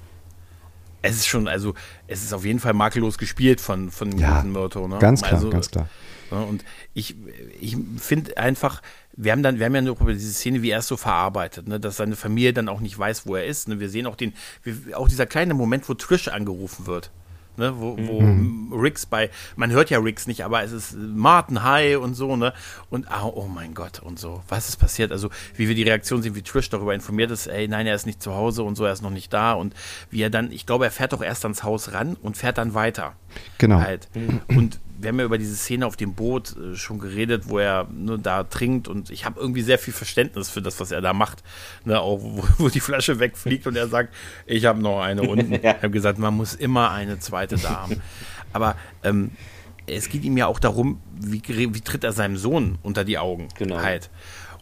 Es ist schon, also, es ist auf jeden Fall makellos gespielt von, von ja, guten Myrto, ne? Ganz klar, also, ganz klar. Ne, und ich, ich finde einfach, wir haben dann, wir haben ja nur über diese Szene, wie er es so verarbeitet, ne, dass seine Familie dann auch nicht weiß, wo er ist. Ne? Wir sehen auch den, wir, auch dieser kleine Moment, wo Trish angerufen wird. Ne, wo, wo mhm. Riggs bei, man hört ja Riggs nicht, aber es ist Martin High und so, ne? Und oh, oh, mein Gott und so. Was ist passiert? Also, wie wir die Reaktion sehen, wie Trish darüber informiert ist, ey, nein, er ist nicht zu Hause und so, er ist noch nicht da. Und wie er dann, ich glaube, er fährt doch erst ans Haus ran und fährt dann weiter. Genau. Halt. Und wir haben ja über diese Szene auf dem Boot äh, schon geredet, wo er nur da trinkt und ich habe irgendwie sehr viel Verständnis für das, was er da macht. Ne, auch wo, wo die Flasche wegfliegt und er sagt, ich habe noch eine unten. ja. Ich habe gesagt, man muss immer eine zweite da haben. Aber ähm, es geht ihm ja auch darum, wie, wie tritt er seinem Sohn unter die Augen genau. halt.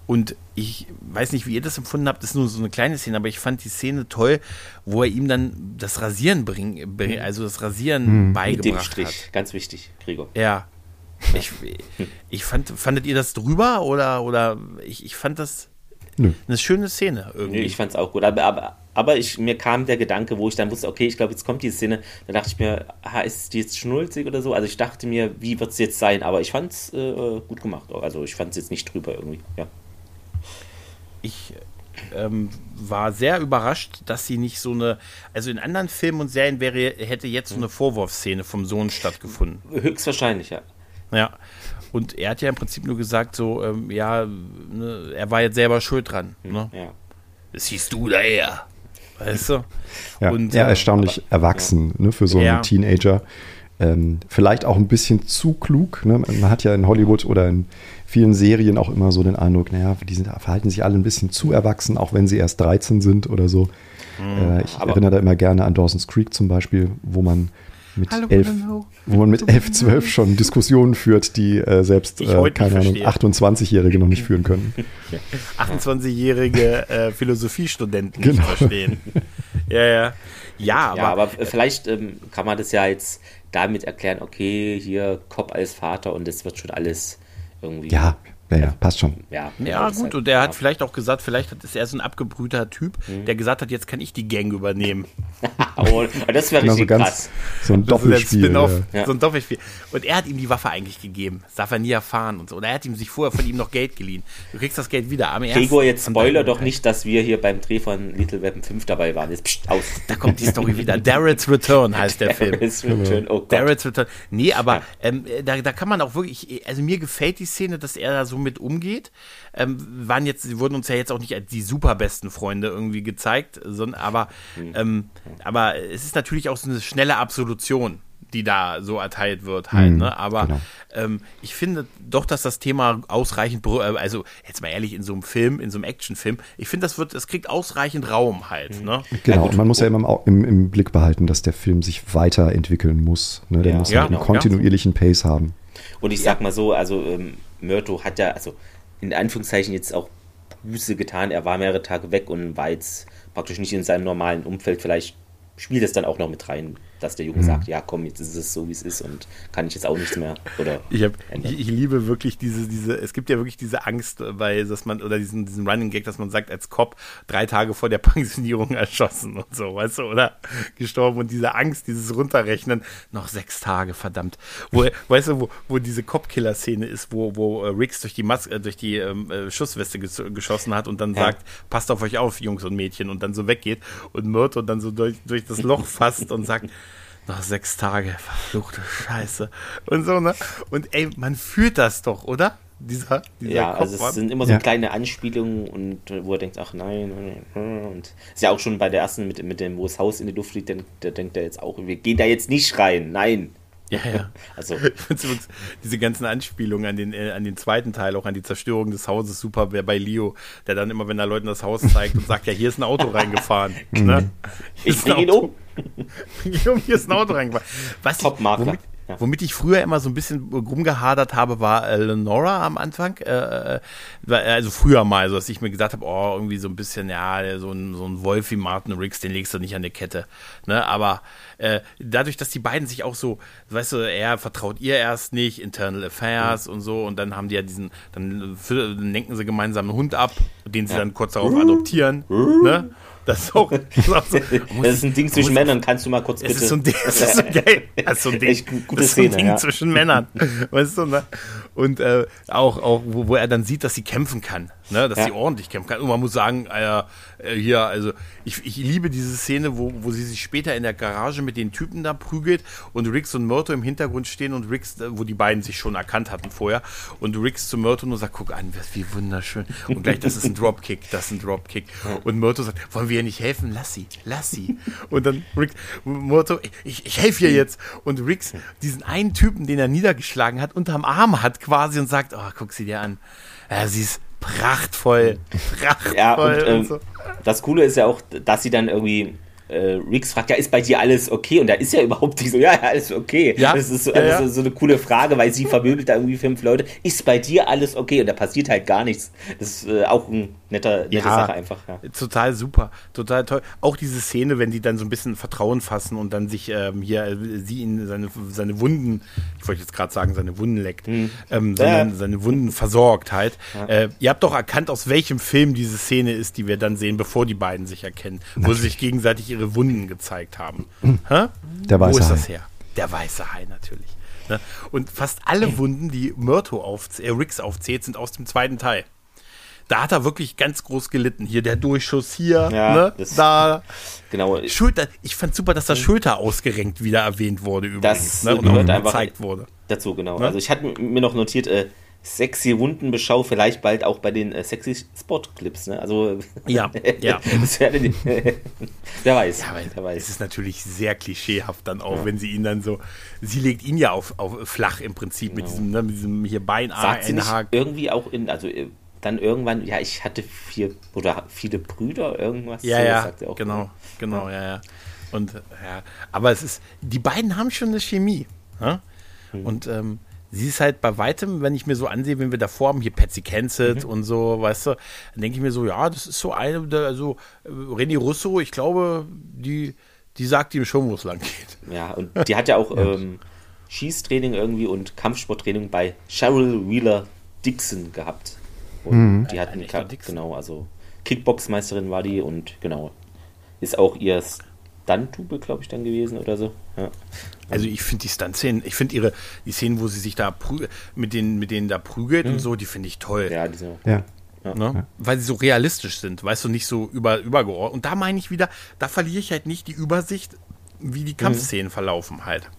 Und ich weiß nicht, wie ihr das empfunden habt, das ist nur so eine kleine Szene, aber ich fand die Szene toll, wo er ihm dann das Rasieren bringt, bring, also das Rasieren mhm. beigebracht Mit dem Strich, hat. ganz wichtig, Gregor. Ja. Ich, ich fand, fandet ihr das drüber oder, oder ich, ich fand das Nö. eine schöne Szene irgendwie. Nö, ich fand es auch gut, aber, aber, aber ich, mir kam der Gedanke, wo ich dann wusste, okay, ich glaube, jetzt kommt die Szene, da dachte ich mir, ha, ist die jetzt schnulzig oder so? Also ich dachte mir, wie wird es jetzt sein? Aber ich fand es äh, gut gemacht. Also ich fand es jetzt nicht drüber irgendwie, ja ich ähm, war sehr überrascht, dass sie nicht so eine, also in anderen Filmen und Serien wäre, hätte jetzt so eine Vorwurfsszene vom Sohn stattgefunden. Höchstwahrscheinlich, ja. Ja. Und er hat ja im Prinzip nur gesagt, so, ähm, ja, ne, er war jetzt selber schuld dran. Hm, ne? Ja. Das siehst du daher. Weißt du? Ja, und, ja erstaunlich aber, erwachsen ja. ne, für so einen ja. Teenager. Ähm, vielleicht auch ein bisschen zu klug. Ne? Man hat ja in Hollywood oder in vielen Serien auch immer so den Eindruck, naja, die sind, verhalten sich alle ein bisschen zu erwachsen, auch wenn sie erst 13 sind oder so. Mhm, äh, ich erinnere da immer gerne an Dawson's Creek zum Beispiel, wo man mit Hallo, elf, wo man mit elf, zwölf schon Diskussionen führt, die äh, selbst, äh, keine Ahnung, 28-Jährige noch nicht führen können. 28-jährige äh, Philosophiestudenten genau. nicht verstehen. ja, ja. Ja, aber, ja, aber vielleicht ähm, kann man das ja jetzt damit erklären, okay, hier Kopf als Vater und es wird schon alles irgendwie. Ja, ja, ja, passt schon. Ja, ja gut, halt, und der hat vielleicht auch gesagt, vielleicht ist er so ein abgebrühter Typ, mhm. der gesagt hat, jetzt kann ich die Gang übernehmen. oh, das wäre genau, richtig so ganz, krass. So ein Doppelspiel. Ja. So ein Doppelspiel. Und er hat ihm die Waffe eigentlich gegeben. Das darf er nie erfahren und so. Und er hat ihm sich vorher von ihm noch Geld geliehen. Du kriegst das Geld wieder. Am Gregor, jetzt Spoiler doch nicht, dass wir hier beim Dreh von Little Weapon 5 dabei waren. Jetzt pst, aus. Da kommt die Story wieder. Darrett's Return heißt der Film. Darrett's Return, oh Gott. Darrett's Return. Nee, aber ähm, da, da kann man auch wirklich, also mir gefällt die Szene, dass er da so mit umgeht. Ähm, waren jetzt, sie wurden uns ja jetzt auch nicht als die super besten Freunde irgendwie gezeigt, sondern aber, mhm. ähm, aber es ist natürlich auch so eine schnelle Absolution die da so erteilt wird halt, mhm, ne? Aber genau. ähm, ich finde doch, dass das Thema ausreichend, äh, also jetzt mal ehrlich, in so einem Film, in so einem Actionfilm, ich finde, das wird, es kriegt ausreichend Raum halt, mhm. ne? Genau, und man muss ja immer im, im, Blick behalten, dass der Film sich weiterentwickeln muss. Ne? Der ja. muss ja, einen genau, kontinuierlichen ja. Pace haben. Und ich sag mal so, also ähm, Myrto hat ja, also in Anführungszeichen jetzt auch Buße getan. Er war mehrere Tage weg und war jetzt praktisch nicht in seinem normalen Umfeld. Vielleicht spielt es dann auch noch mit rein. Dass der Junge mhm. sagt, ja komm, jetzt ist es so, wie es ist und kann ich jetzt auch nichts mehr oder ich, hab, ich, ich, liebe wirklich diese, diese, es gibt ja wirklich diese Angst bei, dass man, oder diesen, diesen Running Gag, dass man sagt, als Cop drei Tage vor der Pensionierung erschossen und so, weißt du, oder gestorben und diese Angst, dieses Runterrechnen, noch sechs Tage, verdammt. Wo, weißt du, wo, wo diese Cop-Killer-Szene ist, wo, wo äh, Riggs durch die Maske, äh, durch die ähm, äh, Schussweste ges geschossen hat und dann ja. sagt, passt auf euch auf, Jungs und Mädchen, und dann so weggeht und Myrto dann so durch, durch das Loch fasst und sagt, noch sechs Tage, verfluchte Scheiße. Und so, ne? Und ey, man fühlt das doch, oder? Dieser, dieser ja, Kopf also es sind immer so ja. kleine Anspielungen und wo er denkt, ach nein, und ist ja auch schon bei der ersten mit, mit dem, wo das Haus in die Luft fliegt, da denkt er jetzt auch, wir gehen da jetzt nicht rein, nein. Ja, ja. Also. diese ganzen Anspielungen an den, äh, an den zweiten Teil, auch an die Zerstörung des Hauses, super wäre bei Leo, der dann immer, wenn er Leuten das Haus zeigt und sagt, ja, hier ist ein Auto reingefahren. ne? Ich bring ihn um. hier ist ein Auto reingefahren. Was Top-Makler. Womit, ja. Womit ich früher immer so ein bisschen rumgehadert habe, war äh, Lenora am Anfang. Äh, äh, also früher mal, so dass ich mir gesagt habe, oh, irgendwie so ein bisschen, ja, so ein, so ein Wolf wie Martin Riggs, den legst du nicht an die Kette. Ne? Aber äh, dadurch, dass die beiden sich auch so, weißt du, er vertraut ihr erst nicht, Internal Affairs mhm. und so, und dann haben die ja diesen, dann, dann lenken sie gemeinsam einen Hund ab, den sie ja. dann kurz darauf adoptieren. ne? Das ist auch, das ist, auch so, das ist ein Ding zwischen Männern, kannst du mal kurz bitte. Das ist so ein Ding, das ist so geil. Das ist so ein Ding, das ist so ein Ding ja. zwischen Männern. Weißt du, ne? Und äh, auch, auch wo, wo er dann sieht, dass sie kämpfen kann ne, dass ja. sie ordentlich kämpfen kann. Und man muss sagen, äh, hier, also ich, ich liebe diese Szene, wo, wo sie sich später in der Garage mit den Typen da prügelt und Rix und Myrto im Hintergrund stehen und Rix, äh, wo die beiden sich schon erkannt hatten vorher, und Rix zu Myrto nur sagt, guck an, wie wunderschön. Und gleich, das ist ein Dropkick, das ist ein Dropkick. Und Myrto sagt, wollen wir ihr nicht helfen? Lass sie, lass sie. Und dann Rix, Myrto, ich, ich helfe ihr jetzt. Und Rix, diesen einen Typen, den er niedergeschlagen hat, unterm Arm hat quasi und sagt, oh, guck sie dir an. Ja, sie ist prachtvoll. Prachtvoll. Ja, und, ähm, und so. das Coole ist ja auch, dass sie dann irgendwie äh, Riggs fragt, ja, ist bei dir alles okay? Und da ist ja überhaupt nicht so, ja, ja, alles okay. Ja, das ist, so, ja, ja. so eine coole Frage, weil sie vermöbelt da irgendwie fünf Leute. Ist bei dir alles okay? Und da passiert halt gar nichts. Das ist äh, auch ein netter, nette ja, Sache einfach. Ja. Total super, total toll. Auch diese Szene, wenn die dann so ein bisschen Vertrauen fassen und dann sich ähm, hier, äh, sie in seine, seine Wunden, ich wollte jetzt gerade sagen, seine Wunden leckt, hm. ähm, sondern seine Wunden versorgt halt. Äh, ihr habt doch erkannt, aus welchem Film diese Szene ist, die wir dann sehen, bevor die beiden sich erkennen, wo sie sich gegenseitig ihre Wunden gezeigt haben. Hm. Der weiße Wo ist das her? Der weiße Hai natürlich. Ne? Und fast alle Wunden, die Myrto aufzählt, äh, Rix aufzählt, sind aus dem zweiten Teil. Da hat er wirklich ganz groß gelitten. Hier der Durchschuss hier, ja, ne? da. Genau. Schulter, ich fand super, dass das Schulter ausgerenkt wieder erwähnt wurde übrigens. Das ne? und auch gezeigt wurde. Dazu, genau. Ne? Also ich hatte mir noch notiert, äh, sexy Wundenbeschau vielleicht bald auch bei den äh, sexy Spot-Clips. Ne? Also ja, ja. die, wer weiß, ja, wer weiß. Es ist natürlich sehr klischeehaft dann auch, ja. wenn sie ihn dann so, sie legt ihn ja auf, auf flach im Prinzip genau. mit diesem, ne, mit diesem hier Bein Sagt sie nicht irgendwie auch in, also äh, dann irgendwann, ja, ich hatte vier oder viele Brüder, irgendwas. Ja, so, ja, genau, genau, ja, ja. Und ja, aber es ist, die beiden haben schon eine Chemie. Ja? Hm. Und ähm, sie ist halt bei weitem, wenn ich mir so ansehe, wenn wir davor haben, hier Patsy Kensit mhm. und so, weißt du, dann denke ich mir so, ja, das ist so eine, also René Russo, ich glaube, die, die sagt ihm schon, wo es lang geht. Ja, und die hat ja auch ähm, Schießtraining irgendwie und Kampfsporttraining bei Cheryl Wheeler Dixon gehabt. Und mhm. die hat einen genau, also Kickboxmeisterin war die und genau, ist auch ihr Stunt-Tube, glaube ich, dann gewesen oder so. Ja. Also ich finde die Stunt-Szenen, ich finde ihre, die Szenen, wo sie sich da mit denen, mit denen da prügelt mhm. und so, die finde ich toll. Ja, diese. Ja. Ne? Ja. Weil sie so realistisch sind, weißt du, nicht so über, übergeordnet. Und da meine ich wieder, da verliere ich halt nicht die Übersicht, wie die Kampfszenen mhm. verlaufen halt.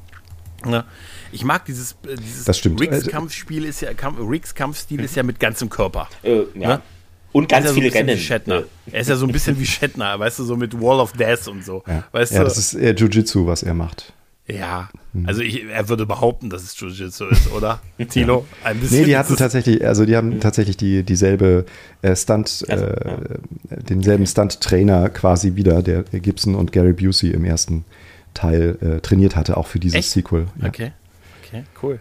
Ne? Ich mag dieses, äh, dieses das stimmt. Riggs Kampfspiel ist ja, Riggs Kampfstil ist ja mit ganzem Körper. Äh, ja. Ne? Und ganz ja viele so Rennen. Shatner. Er ist ja so ein bisschen wie Shatner, weißt du, so mit Wall of Death und so. Ja, weißt ja du? das ist eher Jiu-Jitsu, was er macht. Ja, hm. also ich, er würde behaupten, dass es Jiu-Jitsu ist, oder? Tilo? Ein bisschen. Nee, die hatten tatsächlich, also die haben tatsächlich die, dieselbe äh, Stunt, also, äh, ja. denselben Stunt-Trainer quasi wieder, der Gibson und Gary Busey im ersten Teil äh, trainiert hatte, auch für dieses Echt? Sequel. Ja. Okay, okay, cool.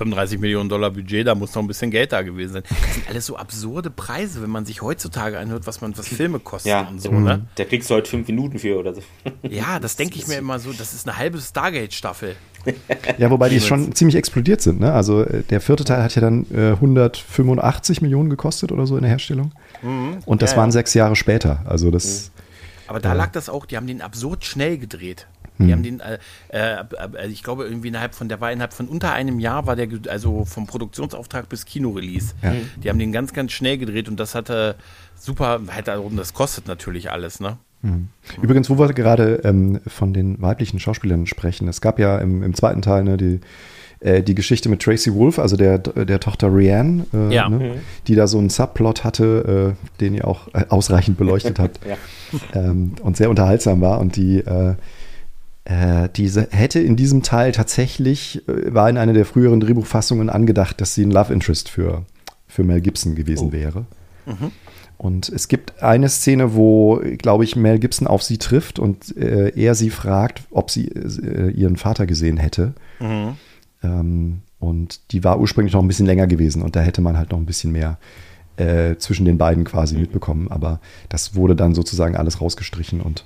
35 Millionen Dollar Budget, da muss noch ein bisschen Geld da gewesen sein. Das sind alles so absurde Preise, wenn man sich heutzutage anhört, was man, was Filme kosten Ja, und so, ne? Da kriegst du heute fünf Minuten für oder so. Ja, das denke ich mir immer so, das ist eine halbe Stargate-Staffel. Ja, wobei die schon ziemlich explodiert sind. Ne? Also äh, der vierte Teil hat ja dann äh, 185 Millionen gekostet oder so in der Herstellung. Und das Mhm. Ja, waren ja. sechs Jahre später. Also das, Aber da lag das auch, die haben den absurd schnell gedreht. Die haben den, äh, äh, äh, ich glaube, irgendwie innerhalb von, der war innerhalb von unter einem Jahr, war der, also vom Produktionsauftrag bis Kinorelease. Ja. Die haben den ganz, ganz schnell gedreht und das hatte super, halt darum, das kostet natürlich alles, ne? Übrigens, wo wir gerade ähm, von den weiblichen Schauspielern sprechen, es gab ja im, im zweiten Teil ne, die, äh, die Geschichte mit Tracy Wolf, also der, der Tochter Rianne, äh, Ja. ne, die da so einen Subplot hatte, äh, den ihr auch äh, ausreichend beleuchtet habt Ja. ähm, und sehr unterhaltsam war und die äh, diese hätte in diesem Teil tatsächlich, äh, war in einer der früheren Drehbuchfassungen angedacht, dass sie ein Love Interest für, für Mel Gibson gewesen wäre. Und es gibt eine Szene, wo, glaube ich, Mel Gibson auf sie trifft und äh, er sie fragt, ob sie äh, ihren Vater gesehen hätte. Ähm, und die war ursprünglich noch ein bisschen länger gewesen und da hätte man halt noch ein bisschen mehr äh, zwischen den beiden quasi mitbekommen. Aber das wurde dann sozusagen alles rausgestrichen und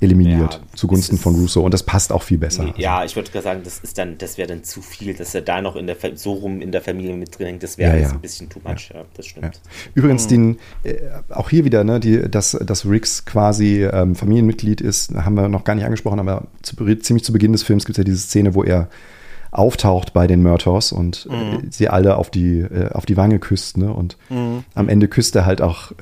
eliminiert Ja, zugunsten ist- von Russo. Und das passt auch viel besser. Ja, ich würde gerade sagen, das ist dann, das wäre dann zu viel, dass er da noch in der so rum in der Familie mit drin hängt. Das wäre Ja, ja. ein bisschen too much. Ja, das stimmt. Übrigens, den, äh, auch hier wieder, ne, die, dass, dass Riggs quasi ähm, Familienmitglied ist, haben wir noch gar nicht angesprochen, aber zu, ziemlich zu Beginn des Films gibt es ja diese Szene, wo er auftaucht bei den Murtaurs und äh, sie alle auf die, äh, auf die Wange küsst, ne? Und am Ende küsst er halt auch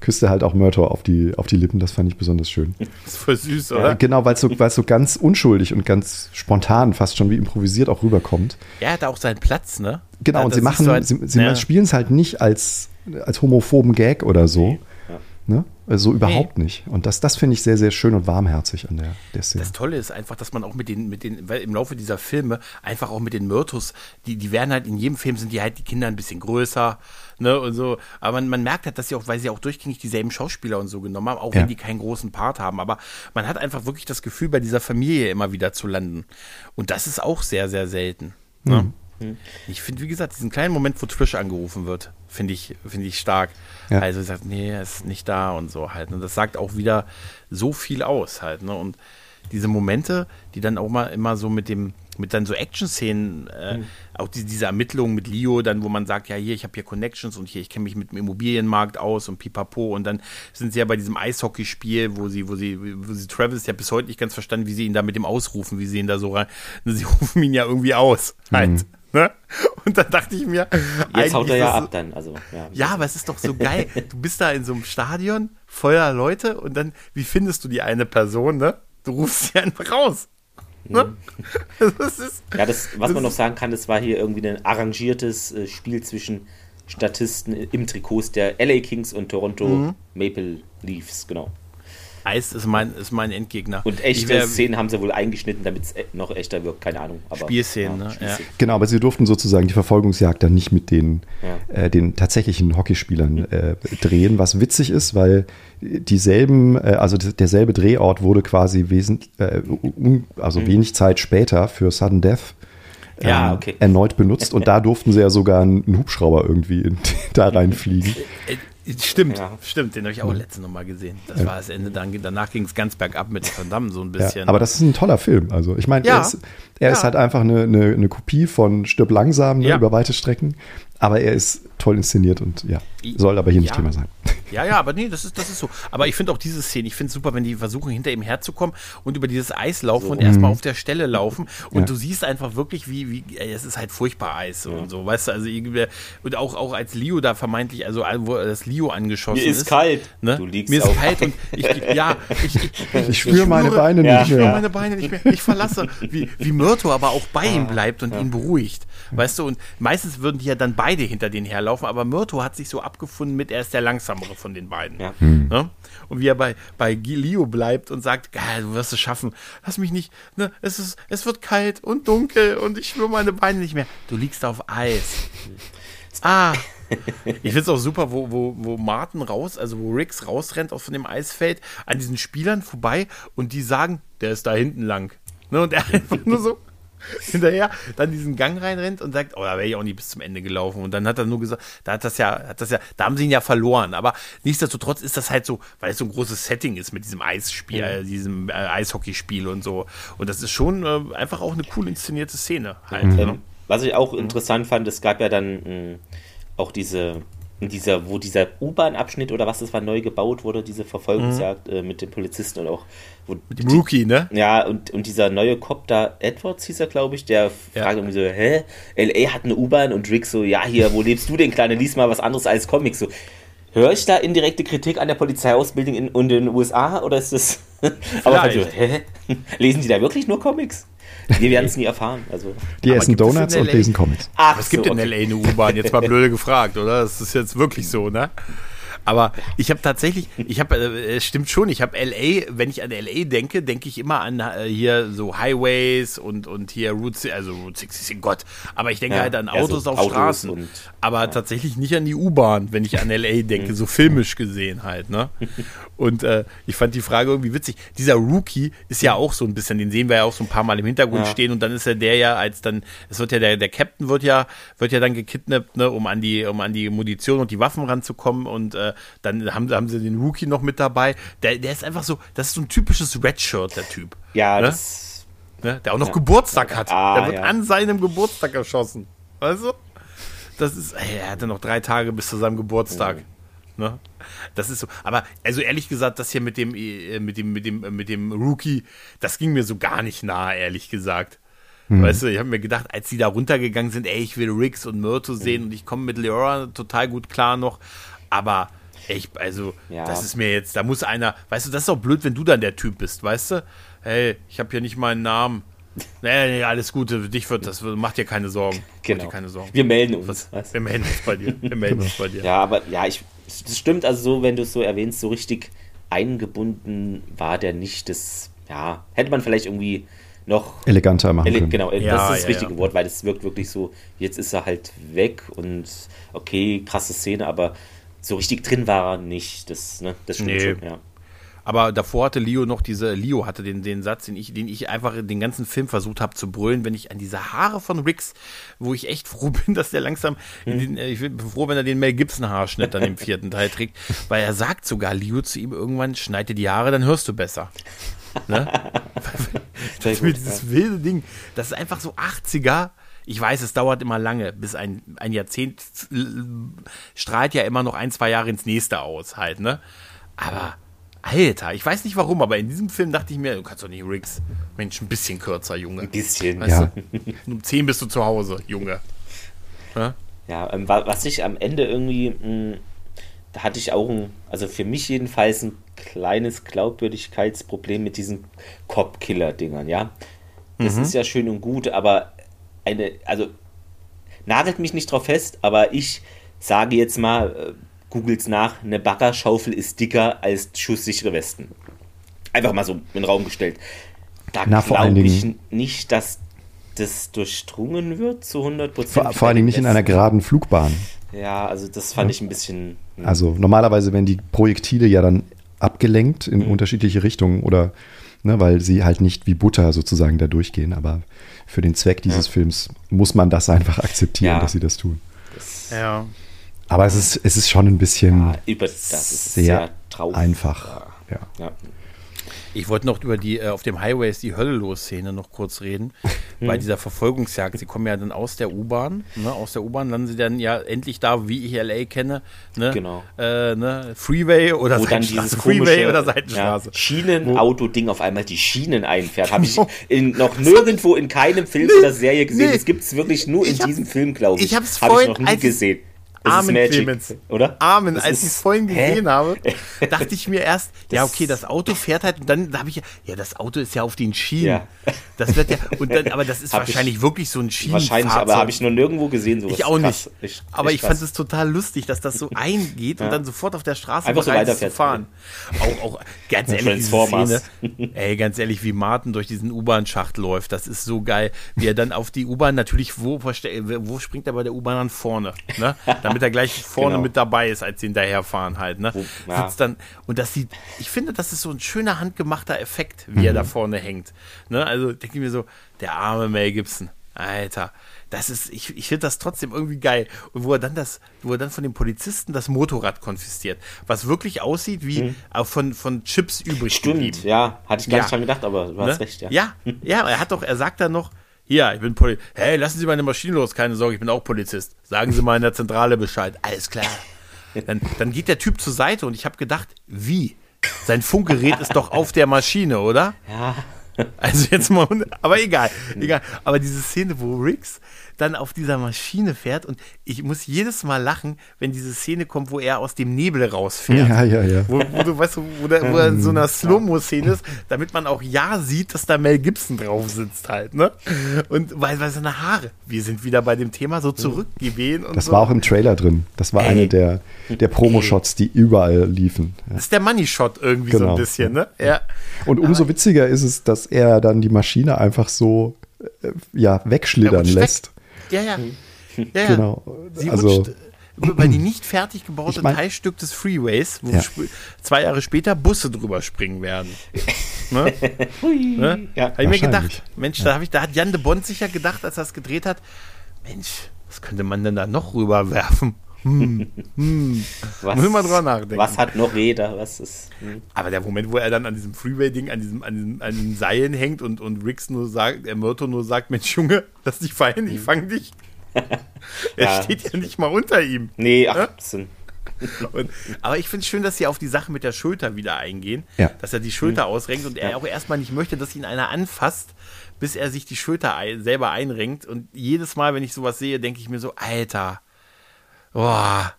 küsst er halt auch Murtaugh auf die, auf die Lippen, das fand ich besonders schön. Das ist voll süß, Äh, oder? genau, weil es so, weil's so ganz unschuldig und ganz spontan, fast schon wie improvisiert auch rüberkommt. Er hat auch seinen Platz, ne? Genau, Ja, und sie machen, so ein- sie, sie ja. spielen es halt nicht als, als homophoben Gag oder so. Ja. Ne? Also überhaupt nicht. Und das, das finde ich sehr, sehr schön und warmherzig an der, der Szene. Das Tolle ist einfach, dass man auch mit den, mit den, weil im Laufe dieser Filme einfach auch mit den Myrtus, die, die werden halt in jedem Film sind die halt die Kinder ein bisschen größer, ne, und so. Aber man, man merkt halt, dass sie auch, weil sie auch durchgängig dieselben Schauspieler und so genommen haben, auch Ja. wenn die keinen großen Part haben. Aber man hat einfach wirklich das Gefühl, bei dieser Familie immer wieder zu landen. Und das ist auch sehr, sehr selten. Ne? Ich finde, wie gesagt, diesen kleinen Moment, wo Trish angerufen wird, finde ich, finde ich stark. Ja. Also sagt, nee, er ist nicht da und so halt. Und das sagt auch wieder so viel aus halt. Ne? Und diese Momente, die dann auch mal immer so mit dem, mit dann so Action-Szenen, äh, auch die, diese Ermittlungen mit Leo, dann, wo man sagt, ja, hier, ich habe hier Connections und hier, ich kenne mich mit dem Immobilienmarkt aus und pipapo. Und dann sind sie ja bei diesem Eishockeyspiel, wo sie, wo sie, wo sie Travis ja bis heute nicht ganz verstanden, wie sie ihn da mit dem ausrufen, wie sie ihn da so rein. Sie rufen ihn ja irgendwie aus. Halt. Ne? Und dann dachte ich mir, Jetzt haut er ja das- ab dann. Also, ja. ja, aber es ist doch so geil. Du bist da in so einem Stadion voller Leute und dann, wie findest du die eine Person, ne? Du rufst sie einfach raus. Ne? Das ist, Ja, das, was man noch sagen kann, das war hier irgendwie ein arrangiertes äh, Spiel zwischen Statisten im Trikots der LA Kings und Toronto Mhm. Maple Leafs, genau. Eis ist mein, ist mein Endgegner. Und echte wär- Szenen haben sie wohl eingeschnitten, damit es e- noch echter wirkt, keine Ahnung. Aber, Spielszenen, ne? Spielszenen. Genau, aber sie durften sozusagen die Verfolgungsjagd dann nicht mit den, Ja. äh, den tatsächlichen Hockeyspielern äh, drehen, was witzig ist, weil dieselben, äh, also derselbe Drehort wurde quasi wesentlich, äh, also wenig Zeit später für Sudden Death ähm, Ja, okay. erneut benutzt und da durften sie ja sogar einen, einen Hubschrauber irgendwie in, da reinfliegen. Stimmt, Ja. stimmt, den habe ich auch letztens noch mal gesehen. Das war das Ende, dann, danach ging es ganz bergab mit Van Damme so ein Ja, bisschen. aber das ist ein toller Film. Also ich meine, Ja. er, ist, er ist Ja. halt einfach eine, eine, eine Kopie von Stirb langsam ne, Ja. über weite Strecken, aber er ist toll inszeniert und ja, soll aber hier nicht Ja. Thema sein. Ja, ja, aber nee, das ist, das ist so. Aber ich finde auch diese Szene, ich finde es super, wenn die versuchen, hinter ihm herzukommen und über dieses Eis laufen und erstmal auf der Stelle laufen. Und Mhm. Ja. du siehst einfach wirklich, wie, wie, ey, es ist halt furchtbar Eis und so, weißt du, also irgendwie, und auch, auch als Leo da vermeintlich, also wo das Leo angeschossen Mir ist. ist kalt. Ne? Du liegst Mir ist auf kalt und ich, ja, ich, ich, Ich spüre meine Beine Ja. nicht ich spüre mehr. meine Beine nicht mehr. Ich verlasse. Wie, wie Myrto aber auch bei Ah, ihm bleibt und ihn beruhigt. Weißt du, und meistens würden die ja dann beide hinter denen herlaufen, aber Myrto hat sich so abgefunden mit, er ist der langsamere von den beiden. Ja. Ne? Und wie er bei, bei Leo bleibt und sagt, geil, du wirst es schaffen. Lass mich nicht, ne? es, ist, es wird kalt und dunkel und ich spüre meine Beine nicht mehr. Du liegst auf Eis. Ah. Ich finde es auch super, wo, wo, wo Martin raus, also wo Riggs rausrennt aus von dem Eisfeld, an diesen Spielern vorbei und die sagen, der ist da hinten lang. Ne, und er einfach nur so, hinterher dann diesen Gang reinrennt und sagt, oh, da wäre ich auch nicht bis zum Ende gelaufen. Und dann hat er nur gesagt, da hat das ja, hat das ja, da haben sie ihn ja verloren. Aber nichtsdestotrotz ist das halt so, weil es so ein großes Setting ist mit diesem Eisspiel, äh, diesem äh, Eishockeyspiel und so. Und das ist schon äh, einfach auch eine cool inszenierte Szene halt. Mhm. Ne? Ähm, was ich auch interessant fand, es gab ja dann mh, auch diese dieser, wo dieser U-Bahn-Abschnitt oder was das war neu gebaut wurde, diese Verfolgungsjagd äh, mit den Polizisten und auch wo Mit dem Rookie, ne? Ja, und, und dieser neue Cop da, Edwards hieß er, glaube ich, der Ja. fragt irgendwie so, hä? L.A. hat eine U-Bahn und Rick so, ja, hier, wo lebst du denn, Kleine? Lies mal was anderes als Comics. So, höre ich da indirekte Kritik an der Polizeiausbildung in, in den USA oder ist das... Aber halt so, hä? Lesen die da wirklich nur Comics? Wir werden es nie erfahren. Also, Die Aber essen in Donuts und lesen Comics. ach es gibt so, in okay. LA eine U-Bahn, jetzt mal blöde gefragt, oder? Das ist jetzt wirklich so, ne? Aber ich habe tatsächlich, ich habe, äh, es stimmt schon, ich habe LA, wenn ich an LA denke, denke ich immer an äh, hier so Highways und, und hier Route, also Route 66, Gott. Aber ich denke Ja, halt an ja, so Autos auf Autos Straßen. und- aber tatsächlich nicht an die U-Bahn, wenn ich an LA denke, so filmisch gesehen halt, ne? Und äh, ich fand die Frage irgendwie witzig. Dieser Rookie ist ja auch so ein bisschen, den sehen wir ja auch so ein paar Mal im Hintergrund Ja. stehen und dann ist er der ja, als dann, es wird ja der, der Captain wird ja, wird ja dann gekidnappt, ne, um an die, um an die Munition und die Waffen ranzukommen und äh, dann haben, haben sie den Rookie noch mit dabei. Der, der ist einfach so, das ist so ein typisches Redshirt, der Typ. Ja, ne? das... ne? Der auch noch Geburtstag hat. Ah, der wird ja. an seinem Geburtstag erschossen. Weißt du? Das ist, ey, er hatte noch drei Tage bis zu seinem Geburtstag. Ne? Das ist so. Aber also ehrlich gesagt, das hier mit dem, äh, mit dem, mit dem, äh, mit dem Rookie, das ging mir so gar nicht nahe, ehrlich gesagt. Weißt du, ich habe mir gedacht, als die da runtergegangen sind, ey, ich will Riggs und Myrto sehen und ich komme mit Leora total gut klar noch. Aber echt, also, Ja. das ist mir jetzt, da muss einer, weißt du, das ist auch blöd, wenn du dann der Typ bist, weißt du? Hey, ich habe hier nicht meinen Namen. Nee, nee, alles Gute, für dich wird das, mach dir keine Sorgen. Mach Genau. dir keine Sorgen. Wir melden uns. du? Wir melden uns bei dir. Wir melden uns bei dir. Ja, aber ja, ich, das stimmt also so, wenn du es so erwähnst, so richtig eingebunden war der nicht. Das, ja, hätte man vielleicht irgendwie noch. Eleganter machen Ele können. genau, das Ja, ist das ja, richtige ja. Wort, weil das wirkt wirklich so, jetzt ist er halt weg und okay, krasse Szene, aber so richtig drin war er nicht. Das, ne, das stimmt Nee. schon, ja. Aber davor hatte Leo noch diese, Leo hatte den, den Satz, den ich, den ich einfach den ganzen Film versucht habe zu brüllen, wenn ich an diese Haare von Rix, wo ich echt froh bin, dass der langsam, in den, äh, ich bin froh, wenn er den Mel Gibson Haarschnitt dann im vierten Teil trägt, weil er sagt sogar Leo zu ihm irgendwann, schneid dir die Haare, dann hörst du besser. Ne? Das ist mir gut, dieses wilde Ding, das ist einfach so 80er. Ich weiß, es dauert immer lange, bis ein, ein Jahrzehnt strahlt ja immer noch ein, zwei Jahre ins nächste aus, halt, ne? Aber, Alter, ich weiß nicht warum, aber in diesem Film dachte ich mir, du kannst doch nicht Riggs. Mensch, ein bisschen kürzer, Junge. Ein bisschen. Weißt Ja. du? Um 10 bist du zu Hause, Junge. Ne? Ja, ähm, wa- was ich am Ende irgendwie, mh, da hatte ich auch ein, also für mich jedenfalls ein kleines Glaubwürdigkeitsproblem mit diesen Cop-Killer-Dingern, ja. Das ist ja schön und gut, aber eine, also nagelt mich nicht drauf fest, aber ich sage jetzt mal, äh, googelt's nach, eine Baggerschaufel ist dicker als schusssichere Westen. Einfach mal so in den Raum gestellt. Da glaube ich Dingen- nicht, dass das durchdrungen wird zu 100 Prozent. Vor, vor allen Dingen nicht in einer geraden Flugbahn. Ja, also das fand ich ein bisschen. hm, Also normalerweise werden die Projektile ja dann abgelenkt in unterschiedliche Richtungen oder ne, weil sie halt nicht wie Butter sozusagen da durchgehen. Aber für den Zweck dieses Films muss man das einfach akzeptieren, Ja. dass sie das tun. Ja. Aber es ist, es ist schon ein bisschen ja, über, das ist sehr, sehr, traurig. einfach. Ja. Ja. Ich wollte noch über die, äh, auf dem Highway ist die Hölle los Szene noch kurz reden. Bei dieser Verfolgungsjagd. Sie kommen ja dann aus der U-Bahn. Ne? Aus der U-Bahn landen sie dann ja endlich da, wie ich LA kenne. Ne? Genau. Äh, ne? Freeway oder Wo dann Seitenstraße. Freeway komische oder ja, Seitenstraße. Schienenauto-Ding auf einmal die Schienen einfährt. Habe ich in, noch nirgendwo in keinem Film oder Serie gesehen. nee. Das gibt es wirklich nur in diesem Film, glaube ich. ich hab's Hab vorhin, ich noch nie gesehen. Das Amen, Magic, Clemens. oder? Amen, Das als ich es vorhin Hä? gesehen habe, dachte ich mir erst, ja, okay, das Auto fährt halt und dann habe ich ja, ja, das Auto ist ja auf den Schienen. Ja. Das wird ja, und dann, aber das ist Hab ich- wahrscheinlich wirklich so ein Schienenfahrzeug. Wahrscheinlich, aber habe ich noch nirgendwo gesehen. Sowas. Ich auch nicht. Echt- aber ich fand krass. es total lustig, dass das so eingeht und Ja. dann sofort auf der Straße Einfach so ist zu weiterfährt. fahren. Auch, auch ganz ehrlich, diese. Szene, ey, ganz ehrlich, wie Martin durch diesen U-Bahn-Schacht läuft, das ist so geil. Wie er dann auf die U-Bahn natürlich, wo, wo springt er bei der U-Bahn an vorne? Ne? Damit damit er gleich vorne genau. mit dabei ist, als sie hinterherfahren halt. Ne? Ja. Sitzt dann, und das sieht, ich finde, das ist so ein schöner handgemachter Effekt, wie er Mhm. da vorne hängt. Ne? Also denke ich mir so, der arme Mel Gibson, Alter. Das ist, ich, ich finde das trotzdem irgendwie geil. Und wo er dann das, wo er dann von den Polizisten das Motorrad konfisziert, was wirklich aussieht wie äh, von, von Chips übrig. Mhm. Stimmt, ja. Hatte ich gar Ja. nicht dran gedacht, aber du hast recht, ja. Ja, ja, er hat doch, er sagt dann noch, hier, ich bin Polizist. Hey, lassen Sie meine Maschine los, keine Sorge, ich bin auch Polizist. Sagen Sie mal in der Zentrale Bescheid. Alles klar. Dann, dann geht der Typ zur Seite und ich habe gedacht, wie? Sein Funkgerät ist doch auf der Maschine, oder? Ja. Also jetzt mal, aber egal, egal. Aber diese Szene, wo Riggs dann auf dieser Maschine fährt und ich muss jedes Mal lachen, wenn diese Szene kommt, wo er aus dem Nebel rausfährt. Ja, ja, ja. Wo, wo du weißt, wo, der, wo er in so einer Slow-Mo-Szene ist, damit man auch ja sieht, dass da Mel Gibson drauf sitzt halt, ne? Und weil, weil seine Haare, wir sind wieder bei dem Thema so zurückgewehen und Das so. war auch im Trailer drin. Das war Ey. eine der, der Promo-Shots, die überall liefen. Ja. das ist der Money-Shot irgendwie so Genau. ein bisschen, ne? Ja. Und umso witziger ist es, dass er dann die Maschine einfach so äh, ja, wegschlittern lässt. Ja, ja. ja, ja. Genau. Sie also, rutscht, weil die nicht fertig gebaute Ich mein- Teilstück des Freeways, wo Ja. zwei Jahre später Busse drüber springen werden. ne? ne? Ja. Habe ich mir gedacht. Mensch, da, hab ich, da hat Jan de Bond sicher gedacht, als er es gedreht hat, Mensch, was könnte man denn da noch rüberwerfen? Hm, hm. Was, Muss mal drüber nachdenken. Was hat noch Räder? Was ist. Hm. Aber der Moment, wo er dann an diesem Freeway-Ding, an diesem, an diesem, an den Seilen hängt und, und Riggs nur sagt, der Myrto nur sagt, Mensch, Junge, lass dich fallen, ich fang dich. er Ja. steht ja nicht mal unter ihm. Nee, ach, sind. Und, aber ich finde es schön, dass sie auf die Sache mit der Schulter wieder eingehen. Ja. Dass er die Schulter ausrenkt und er auch erstmal nicht möchte, dass ihn einer anfasst, bis er sich die Schulter ein, selber einrenkt. Und jedes Mal, wenn ich sowas sehe, denke ich mir so, Alter, boah,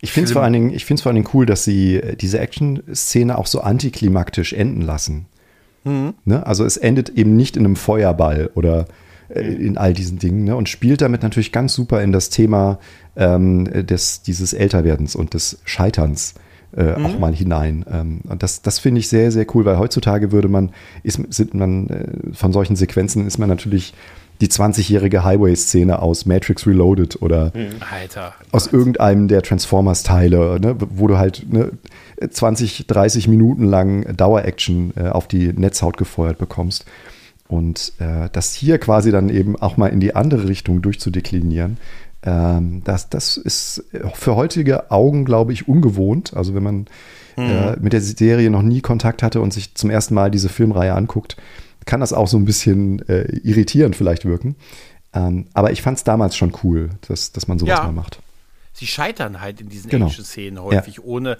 ich finde es vor, allen Dingen- ich vor allen Dingen cool, dass sie äh, diese Action-Szene auch so antiklimaktisch enden lassen. Mhm. Ne? Also es endet eben nicht in einem Feuerball oder äh, in all diesen Dingen ne? und spielt damit natürlich ganz super in das Thema ähm, des, dieses Älterwerdens und des Scheiterns äh, Mhm. auch mal hinein. Ähm, und das, das finde ich sehr, sehr cool, weil heutzutage würde man, ist, sind man, äh, von solchen Sequenzen ist man natürlich die 20-jährige Highway-Szene aus Matrix Reloaded oder Alter. aus irgendeinem der Transformers-Teile, ne, wo du halt ne, 20, 30 Minuten lang Dauer-Action äh, auf die Netzhaut gefeuert bekommst. Und äh, das hier quasi dann eben auch mal in die andere Richtung durchzudeklinieren, ähm, das, das ist für heutige Augen, glaube ich, ungewohnt. Also wenn man äh, mit der Serie noch nie Kontakt hatte und sich zum ersten Mal diese Filmreihe anguckt, kann das auch so ein bisschen äh, irritierend vielleicht wirken. Ähm, aber ich fand es damals schon cool, dass, dass man sowas Ja. mal macht. Sie scheitern halt in diesen Genau. Action-Szenen häufig, ohne,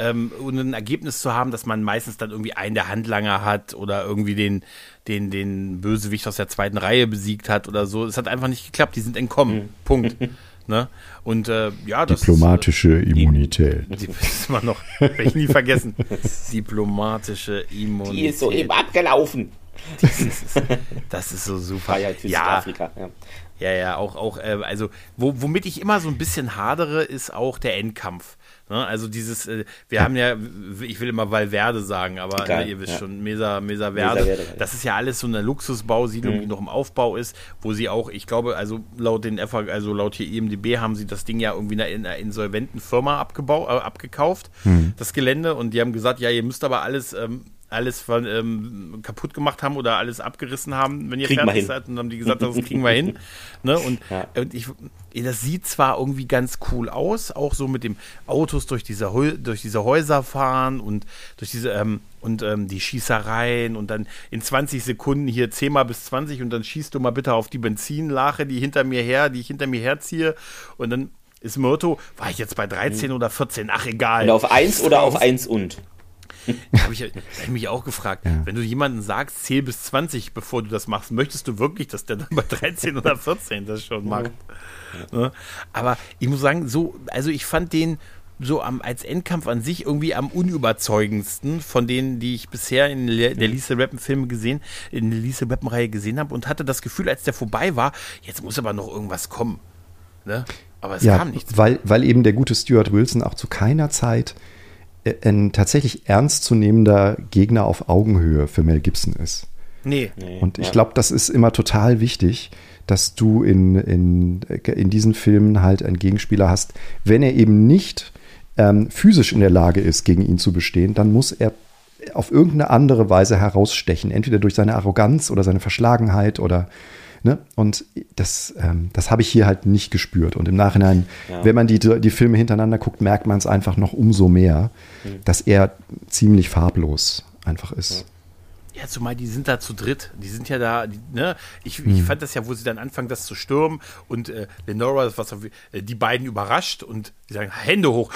ähm, ohne ein Ergebnis zu haben, dass man meistens dann irgendwie einen der Handlanger hat oder irgendwie den, den, den Bösewicht aus der zweiten Reihe besiegt hat oder so. Es hat einfach nicht geklappt, die sind entkommen. Punkt. Ne? Und äh, ja, das Diplomatische Immunität. Ist, äh, die ist immer noch, werde ich nie vergessen. Diplomatische Immunität. Die ist soeben abgelaufen. Das ist, so super. Freiheit für ja, Südafrika. Ja. ja, ja, auch, auch äh, also, wo, womit ich immer so ein bisschen hadere, ist auch der Endkampf. Ne? Also dieses, äh, wir haben ja, ich will immer Valverde sagen, aber ne, ihr wisst ja. schon, Mesa, Mesa Verde, Verde, ja. das ist ja alles so eine Luxusbausiedlung, die noch im Aufbau ist, wo sie auch, ich glaube, also laut den FA, also laut hier IMDB haben sie das Ding ja irgendwie in einer, in einer insolventen Firma abgebau, äh, abgekauft, das Gelände, und die haben gesagt, ja, ihr müsst aber alles ähm, alles von, ähm, kaputt gemacht haben oder alles abgerissen haben, wenn ihr Kriegen fertig seid. Und dann haben die gesagt, das kriegen wir hin. Ne? Und, Ja. und ich, das sieht zwar irgendwie ganz cool aus, auch so mit dem Autos durch diese, durch diese Häuser fahren und durch diese ähm, und ähm, die Schießereien und dann in 20 Sekunden hier 10 mal bis 20 und dann schießt du mal bitte auf die Benzinlache, die hinter mir her, die ich hinter mir herziehe und dann ist Motto, war ich jetzt bei 13 oder 14? Ach egal. Und auf 1 oder auf 1 und? Da habe ich, hab ich mich auch gefragt, wenn du jemandem sagst, zähl bis 20, bevor du das machst, möchtest du wirklich, dass der dann bei 13 oder 14 das schon macht? Ne? Aber ich muss sagen, so, also ich fand den so am, als Endkampf an sich irgendwie am unüberzeugendsten von denen, die ich bisher in Le der Lisa Rappen Filme gesehen, in der Lisa Rappen Reihe gesehen habe und hatte das Gefühl, als der vorbei war, jetzt muss aber noch irgendwas kommen. Ne? Aber es Ja, kam nichts. weil, weil eben der gute Stuart Wilson auch zu keiner Zeit ein tatsächlich ernstzunehmender Gegner auf Augenhöhe für Mel Gibson ist. Nee. Und ich glaube, das ist immer total wichtig, dass du in, in, in diesen Filmen halt einen Gegenspieler hast. Wenn er eben nicht ähm, physisch in der Lage ist, gegen ihn zu bestehen, dann muss er auf irgendeine andere Weise herausstechen. Entweder durch seine Arroganz oder seine Verschlagenheit oder Ne? Und das, ähm, das habe ich hier halt nicht gespürt. Und im Nachhinein, ja. wenn man die, die Filme hintereinander guckt, merkt man es einfach noch umso mehr, mhm. dass er ziemlich farblos einfach ist. Ja, zumal die sind da zu dritt. Die sind ja da, die, ne? Ich, hm. ich fand das ja, wo sie dann anfangen, das zu stürmen und äh, Lenora, was, äh, die beiden überrascht und die sagen, Hände hoch.